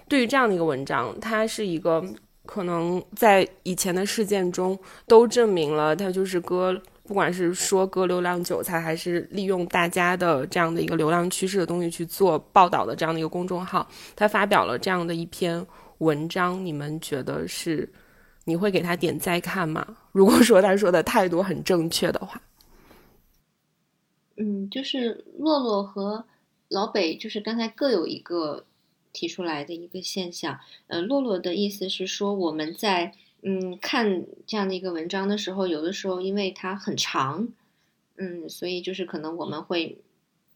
对于这样的一个文章，它是一个可能在以前的事件中都证明了他就是割，不管是说割流量韭菜，还是利用大家的这样的一个流量趋势的东西去做报道的这样的一个公众号，他发表了这样的一篇文章，你们觉得是你会给他点再看吗？如果说他说的态度很正确的话。嗯，就是洛洛和老北，就是刚才各有一个提出来的一个现象。呃，洛洛的意思是说，我们在嗯看这样的一个文章的时候，有的时候因为它很长，嗯，所以就是可能我们会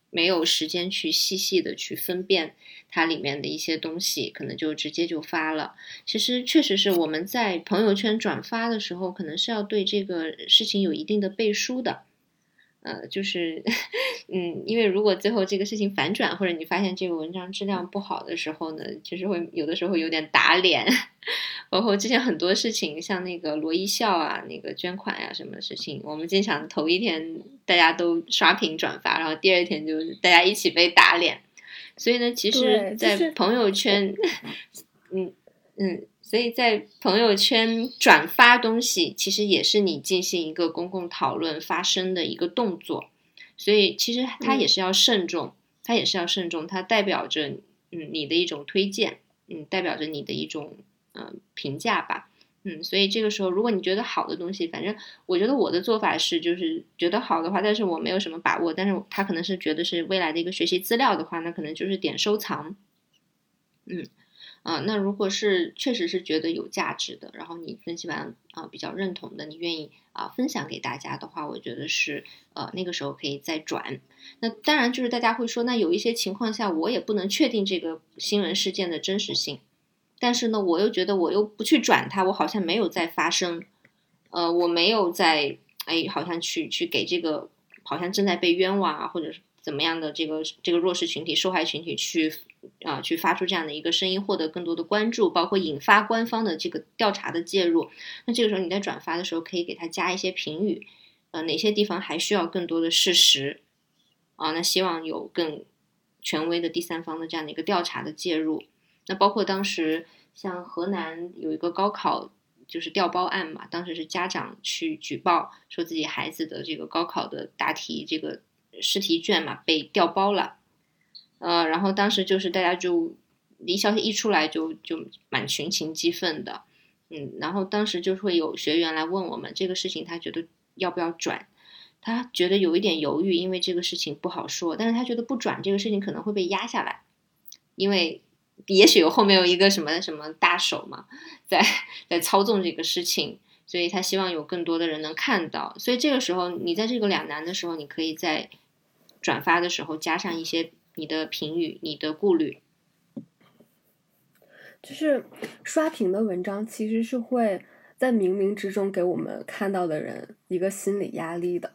没有时间去细细的去分辨它里面的一些东西，可能就直接就发了。其实确实是我们在朋友圈转发的时候，可能是要对这个事情有一定的背书的。呃，就是，嗯，因为如果最后这个事情反转，或者你发现这个文章质量不好的时候呢，就是会有的时候有点打脸。包括之前很多事情，像那个罗一笑啊，那个捐款呀，什么事情，我们经常头一天大家都刷屏转发，然后第二天就是大家一起被打脸。所以呢，其实，在朋友圈，嗯嗯。所以在朋友圈转发东西，其实也是你进行一个公共讨论发声的一个动作。所以其实它也是要慎重，它也是要慎重，它代表着嗯你的一种推荐，嗯，代表着你的一种嗯评价吧。嗯，所以这个时候，如果你觉得好的东西，反正我觉得我的做法是，就是觉得好的话，但是我没有什么把握，但是他可能是觉得是未来的一个学习资料的话，那可能就是点收藏。嗯，啊，那如果是确实是觉得有价值的，然后你分析完啊比较认同的，你愿意啊分享给大家的话，我觉得是呃那个时候可以再转。那当然就是大家会说，那有一些情况下我也不能确定这个新闻事件的真实性。但是呢，我又觉得我又不去转它，我好像没有在发声，呃，我没有在哎，好像去去给这个好像正在被冤枉啊，或者是怎么样的这个这个弱势群体、受害群体去啊去发出这样的一个声音，获得更多的关注，包括引发官方的这个调查的介入。那这个时候你在转发的时候，可以给他加一些评语，呃，哪些地方还需要更多的事实啊？那希望有更权威的第三方的这样的一个调查的介入。那包括当时像河南有一个高考就是调包案嘛，当时是家长去举报说自己孩子的这个高考的答题这个试题卷嘛被调包了，呃，然后当时就是大家就离消息一出来就就蛮群情激愤的，嗯，然后当时就会有学员来问我们这个事情，他觉得要不要转，他觉得有一点犹豫，因为这个事情不好说，但是他觉得不转这个事情可能会被压下来，因为。也许有后面有一个什么什么大手嘛，在在操纵这个事情，所以他希望有更多的人能看到。所以这个时候，你在这个两难的时候，你可以在转发的时候加上一些你的评语、你的顾虑。就是刷屏的文章，其实是会在冥冥之中给我们看到的人一个心理压力的。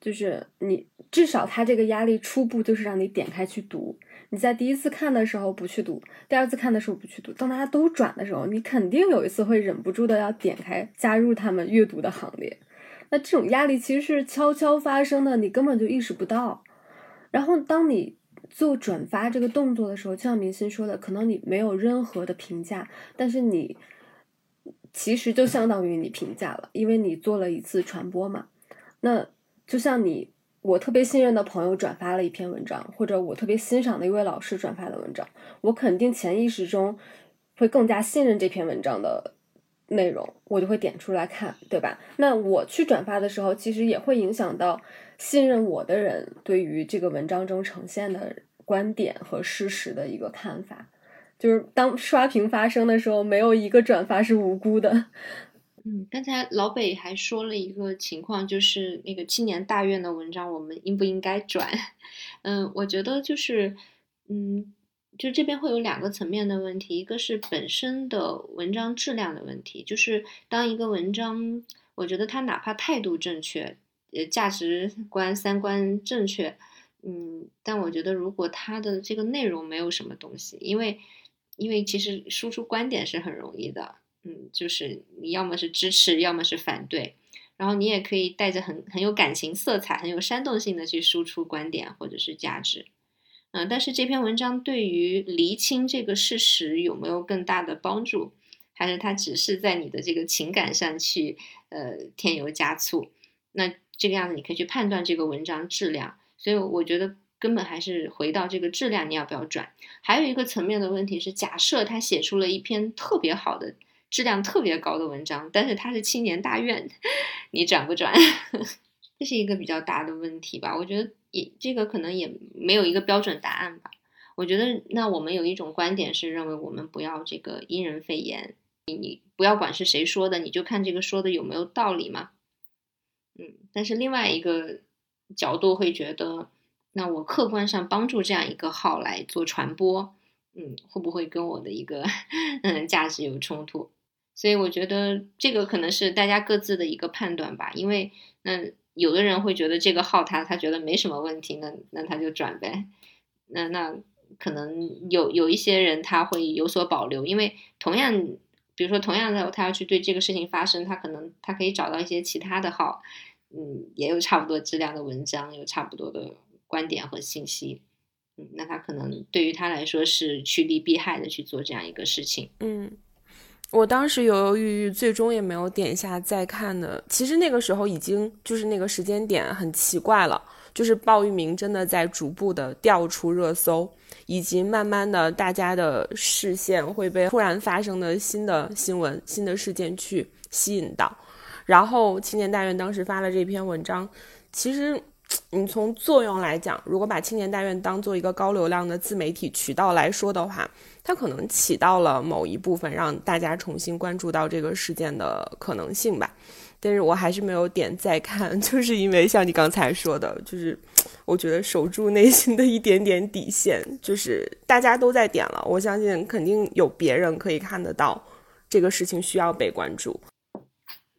就是你至少他这个压力初步就是让你点开去读。你在第一次看的时候不去读，第二次看的时候不去读，当大家都转的时候，你肯定有一次会忍不住的要点开加入他们阅读的行列。那这种压力其实是悄悄发生的，你根本就意识不到。然后当你做转发这个动作的时候，就像明星说的，可能你没有任何的评价，但是你其实就相当于你评价了，因为你做了一次传播嘛。那就像你。我特别信任的朋友转发了一篇文章，或者我特别欣赏的一位老师转发的文章，我肯定潜意识中会更加信任这篇文章的内容，我就会点出来看，对吧？那我去转发的时候，其实也会影响到信任我的人对于这个文章中呈现的观点和事实的一个看法。就是当刷屏发生的时候，没有一个转发是无辜的。嗯，刚才老北还说了一个情况，就是那个青年大院的文章，我们应不应该转？嗯，我觉得就是，嗯，就这边会有两个层面的问题，一个是本身的文章质量的问题，就是当一个文章，我觉得它哪怕态度正确，呃，价值观、三观正确，嗯，但我觉得如果它的这个内容没有什么东西，因为，因为其实输出观点是很容易的。嗯，就是你要么是支持，要么是反对，然后你也可以带着很很有感情色彩、很有煽动性的去输出观点或者是价值。嗯，但是这篇文章对于厘清这个事实有没有更大的帮助，还是它只是在你的这个情感上去呃添油加醋？那这个样子你可以去判断这个文章质量。所以我觉得根本还是回到这个质量，你要不要转？还有一个层面的问题是，假设他写出了一篇特别好的。质量特别高的文章，但是他是青年大院，你转不转？这是一个比较大的问题吧？我觉得也这个可能也没有一个标准答案吧。我觉得那我们有一种观点是认为我们不要这个因人废言，你你不要管是谁说的，你就看这个说的有没有道理嘛。嗯，但是另外一个角度会觉得，那我客观上帮助这样一个号来做传播，嗯，会不会跟我的一个嗯价值有冲突？所以我觉得这个可能是大家各自的一个判断吧，因为那有的人会觉得这个号他他觉得没什么问题，那那他就转呗。那那可能有有一些人他会有所保留，因为同样，比如说同样的他要去对这个事情发生，他可能他可以找到一些其他的号，嗯，也有差不多质量的文章，有差不多的观点和信息，嗯，那他可能对于他来说是趋利避害的去做这样一个事情，嗯。我当时犹犹豫豫，最终也没有点下再看的。其实那个时候已经就是那个时间点很奇怪了，就是鲍玉明真的在逐步的调出热搜，以及慢慢的大家的视线会被突然发生的新的新闻、新的事件去吸引到。然后青年大院当时发了这篇文章，其实。你从作用来讲，如果把青年大院当做一个高流量的自媒体渠道来说的话，它可能起到了某一部分让大家重新关注到这个事件的可能性吧。但是我还是没有点再看，就是因为像你刚才说的，就是我觉得守住内心的一点点底线，就是大家都在点了，我相信肯定有别人可以看得到这个事情需要被关注。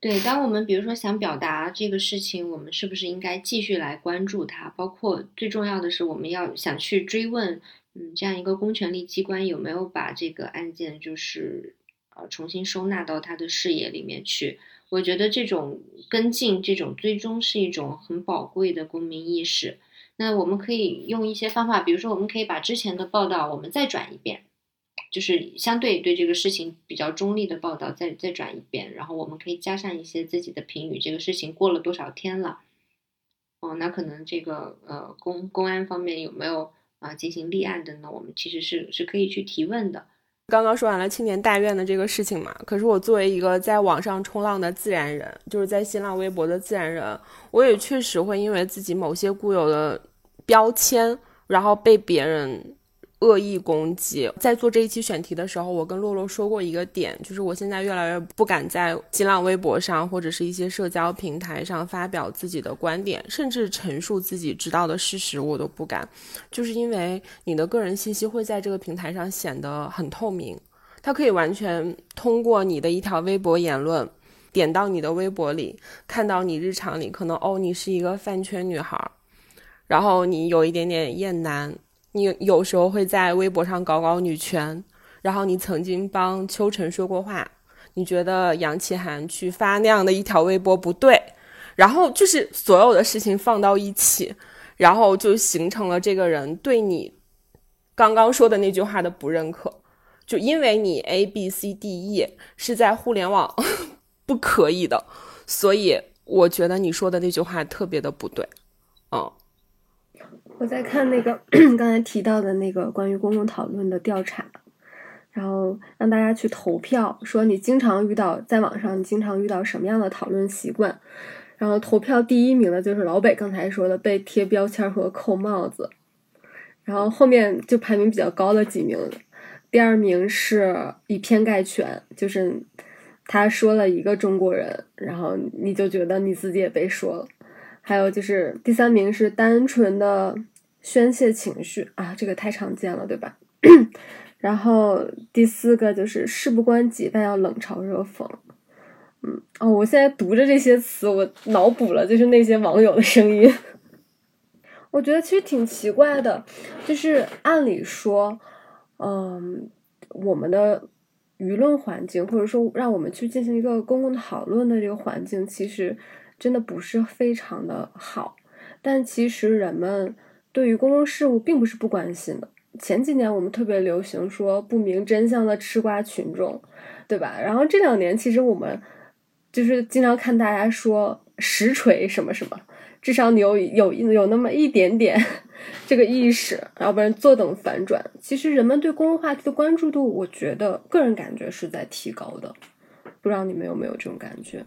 对，当我们比如说想表达这个事情，我们是不是应该继续来关注它？包括最重要的是，我们要想去追问，嗯，这样一个公权力机关有没有把这个案件就是呃重新收纳到他的视野里面去？我觉得这种跟进、这种追踪是一种很宝贵的公民意识。那我们可以用一些方法，比如说，我们可以把之前的报道我们再转一遍。就是相对对这个事情比较中立的报道，再再转一遍，然后我们可以加上一些自己的评语。这个事情过了多少天了？哦，那可能这个呃公公安方面有没有啊进行立案的呢？我们其实是是可以去提问的。刚刚说完了青年大院的这个事情嘛，可是我作为一个在网上冲浪的自然人，就是在新浪微博的自然人，我也确实会因为自己某些固有的标签，然后被别人。恶意攻击，在做这一期选题的时候，我跟洛洛说过一个点，就是我现在越来越不敢在新浪微博上或者是一些社交平台上发表自己的观点，甚至陈述自己知道的事实，我都不敢，就是因为你的个人信息会在这个平台上显得很透明，它可以完全通过你的一条微博言论，点到你的微博里，看到你日常里可能哦，你是一个饭圈女孩，然后你有一点点厌男。你有时候会在微博上搞搞女权，然后你曾经帮秋晨说过话，你觉得杨奇涵去发那样的一条微博不对，然后就是所有的事情放到一起，然后就形成了这个人对你刚刚说的那句话的不认可，就因为你 A B C D E 是在互联网 不可以的，所以我觉得你说的那句话特别的不对，嗯。我在看那个 刚才提到的那个关于公共讨论的调查，然后让大家去投票，说你经常遇到在网上你经常遇到什么样的讨论习惯，然后投票第一名的就是老北刚才说的被贴标签和扣帽子，然后后面就排名比较高的几名，第二名是以偏概全，就是他说了一个中国人，然后你就觉得你自己也被说了，还有就是第三名是单纯的。宣泄情绪啊，这个太常见了，对吧？然后第四个就是事不关己，但要冷嘲热讽。嗯，哦，我现在读着这些词，我脑补了就是那些网友的声音。我觉得其实挺奇怪的，就是按理说，嗯，我们的舆论环境，或者说让我们去进行一个公共讨论的这个环境，其实真的不是非常的好。但其实人们。对于公共事务并不是不关心的。前几年我们特别流行说不明真相的吃瓜群众，对吧？然后这两年其实我们就是经常看大家说实锤什么什么，至少你有有有那么一点点 这个意识，要不然坐等反转。其实人们对公共话题的关注度，我觉得个人感觉是在提高的。不知道你们有没有这种感觉？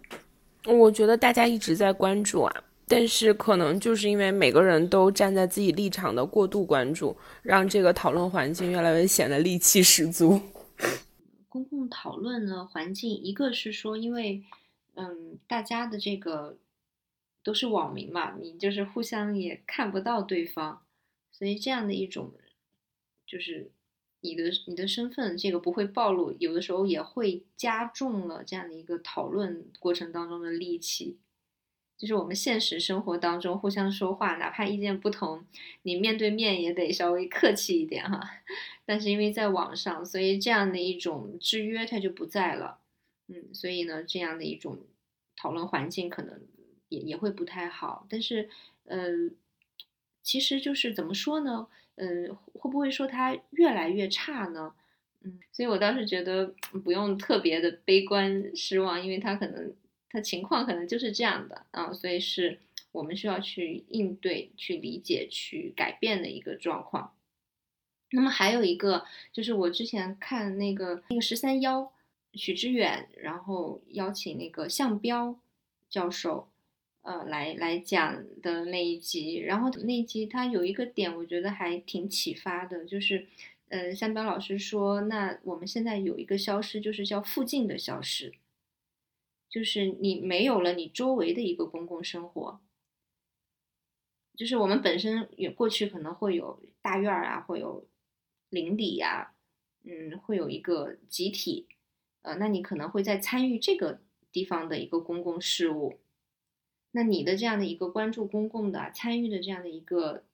我觉得大家一直在关注啊。但是可能就是因为每个人都站在自己立场的过度关注，让这个讨论环境越来越显得戾气十足。公共讨论的环境，一个是说，因为嗯，大家的这个都是网民嘛，你就是互相也看不到对方，所以这样的一种就是你的你的身份这个不会暴露，有的时候也会加重了这样的一个讨论过程当中的戾气。就是我们现实生活当中互相说话，哪怕意见不同，你面对面也得稍微客气一点哈。但是因为在网上，所以这样的一种制约它就不在了。嗯，所以呢，这样的一种讨论环境可能也也会不太好。但是，呃，其实就是怎么说呢？嗯，会不会说它越来越差呢？嗯，所以我倒是觉得不用特别的悲观失望，因为他可能他情况可能就是这样的啊，所以是我们需要去应对、去理解、去改变的一个状况。那么还有一个就是我之前看那个那个十三幺许知远，然后邀请那个向彪教授，呃，来来讲的那一集，然后那一集他有一个点，我觉得还挺启发的，就是，呃，三彪老师说，那我们现在有一个消失，就是叫附近的消失，就是你没有了你周围的一个公共生活。就是我们本身也过去可能会有大院儿啊，会有邻里呀、嗯，会有一个集体，呃，那你可能会在参与这个地方的一个公共事务，那你的这样的一个关注公共的参与的这样的一个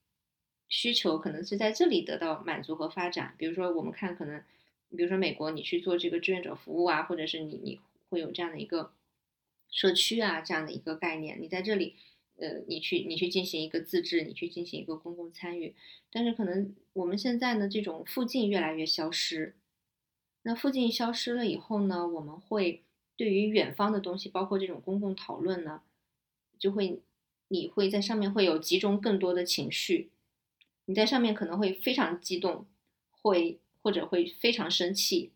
需求，可能是在这里得到满足和发展。比如说，我们看可能，比如说美国，你去做这个志愿者服务啊，或者是你你会有这样的一个社区啊这样的一个概念，你在这里。呃，你去你去进行一个自治，你去进行一个公共参与，但是可能我们现在呢，这种附近越来越消失。那附近消失了以后呢，我们会对于远方的东西，包括这种公共讨论呢，就会你会在上面会有集中更多的情绪，你在上面可能会非常激动，会或者会非常生气，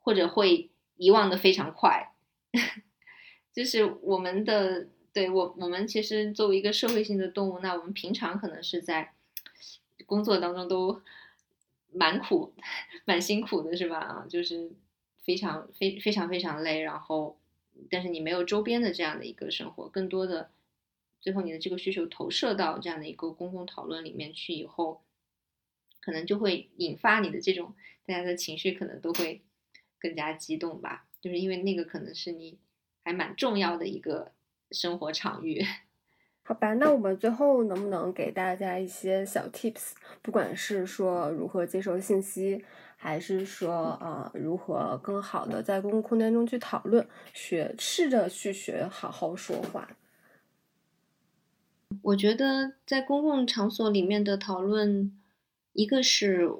或者会遗忘的非常快，就是我们的。对我，我们其实作为一个社会性的动物，那我们平常可能是在工作当中都 蛮苦、蛮辛苦的，是吧？啊，就是非常、非非常、非常累。然后，但是你没有周边的这样的一个生活，更多的最后你的这个需求投射到这样的一个公共讨论里面去以后，可能就会引发你的这种大家的情绪，可能都会更加激动吧。就是因为那个可能是你还蛮重要的一个。生活场域，好吧，那我们最后能不能给大家一些小 tips？不管是说如何接受信息，还是说呃如何更好的在公共空间中去讨论，学试着去学好好说话。我觉得在公共场所里面的讨论，一个是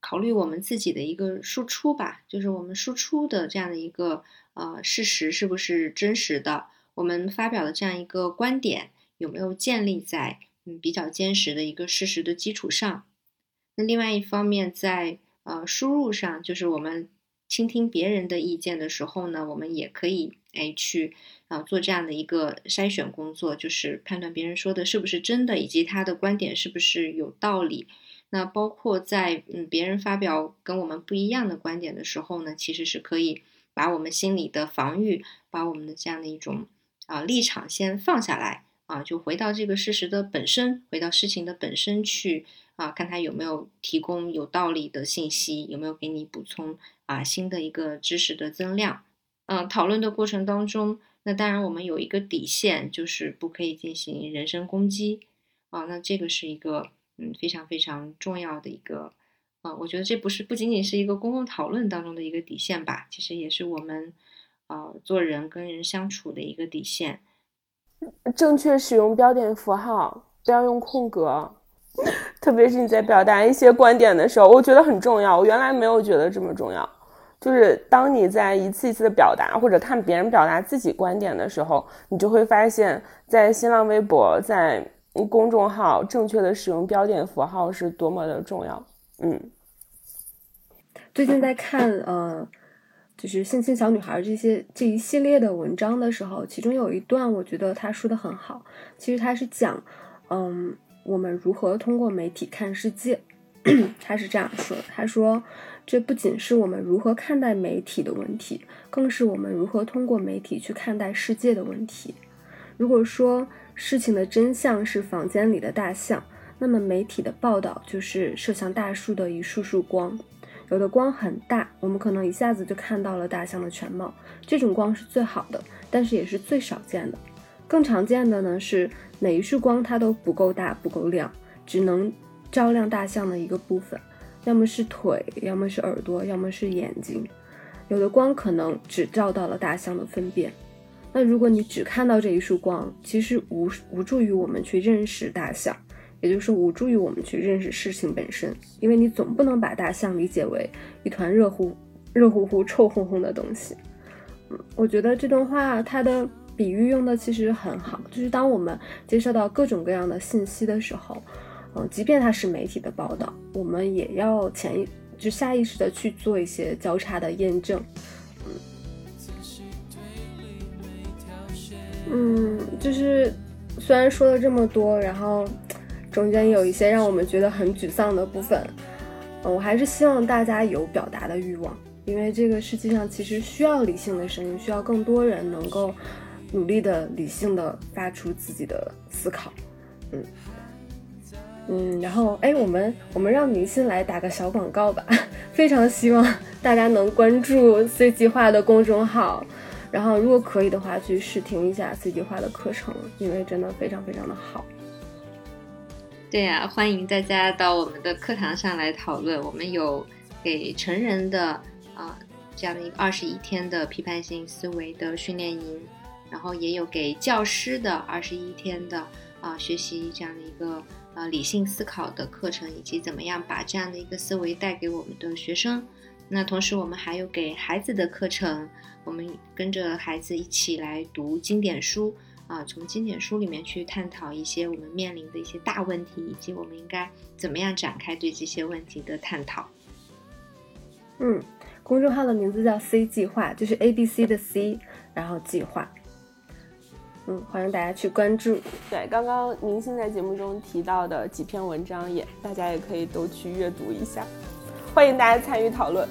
考虑我们自己的一个输出吧，就是我们输出的这样的一个呃事实是不是真实的。我们发表的这样一个观点有没有建立在嗯比较坚实的一个事实的基础上？那另外一方面，在呃输入上，就是我们倾听别人的意见的时候呢，我们也可以哎去啊做这样的一个筛选工作，就是判断别人说的是不是真的，以及他的观点是不是有道理。那包括在嗯别人发表跟我们不一样的观点的时候呢，其实是可以把我们心里的防御，把我们的这样的一种。啊，立场先放下来啊，就回到这个事实的本身，回到事情的本身去啊，看他有没有提供有道理的信息，有没有给你补充啊新的一个知识的增量。嗯，讨论的过程当中，那当然我们有一个底线，就是不可以进行人身攻击啊。那这个是一个嗯非常非常重要的一个啊，我觉得这不是不仅仅是一个公共讨论当中的一个底线吧，其实也是我们。啊，做人跟人相处的一个底线，正确使用标点符号，不要用空格，特别是你在表达一些观点的时候，我觉得很重要。我原来没有觉得这么重要，就是当你在一次一次的表达或者看别人表达自己观点的时候，你就会发现，在新浪微博、在公众号，正确的使用标点符号是多么的重要。嗯，最近在看呃。就是性侵小女孩这些这一系列的文章的时候，其中有一段我觉得他说的很好。其实他是讲，嗯，我们如何通过媒体看世界。他是这样说：他说，这不仅是我们如何看待媒体的问题，更是我们如何通过媒体去看待世界的问题。如果说事情的真相是房间里的大象，那么媒体的报道就是射向大树的一束束光。有的光很大，我们可能一下子就看到了大象的全貌。这种光是最好的，但是也是最少见的。更常见的呢是每一束光它都不够大、不够亮，只能照亮大象的一个部分，要么是腿，要么是耳朵，要么是眼睛。有的光可能只照到了大象的粪便。那如果你只看到这一束光，其实无无助于我们去认识大象，也就是无助于我们去认识事情本身，因为你总不能把大象理解为一团热乎、热乎乎、臭烘烘的东西。嗯，我觉得这段话它的比喻用的其实很好，就是当我们接收到各种各样的信息的时候，嗯，即便它是媒体的报道，我们也要潜意就下意识的去做一些交叉的验证。嗯，就是虽然说了这么多，然后中间有一些让我们觉得很沮丧的部分，嗯，我还是希望大家有表达的欲望，因为这个世界上其实需要理性的声音，需要更多人能够努力的理性的发出自己的思考，嗯嗯，然后哎，我们我们让明星来打个小广告吧，非常希望大家能关注 C 计划的公众号。然后，如果可以的话，去试听一下 C 计划的课程，因为真的非常非常的好。对呀，欢迎大家到我们的课堂上来讨论。我们有给成人的啊这样的一个二十一天的批判性思维的训练营，然后也有给教师的二十一天的啊学习这样的一个呃理性思考的课程，以及怎么样把这样的一个思维带给我们的学生。那同时，我们还有给孩子的课程，我们跟着孩子一起来读经典书啊，从经典书里面去探讨一些我们面临的一些大问题，以及我们应该怎么样展开对这些问题的探讨。嗯，公众号的名字叫 C 计划，就是 A B C 的 C，然后计划。嗯，欢迎大家去关注。对，刚刚明星在节目中提到的几篇文章，也大家也可以都去阅读一下。欢迎大家参与讨论。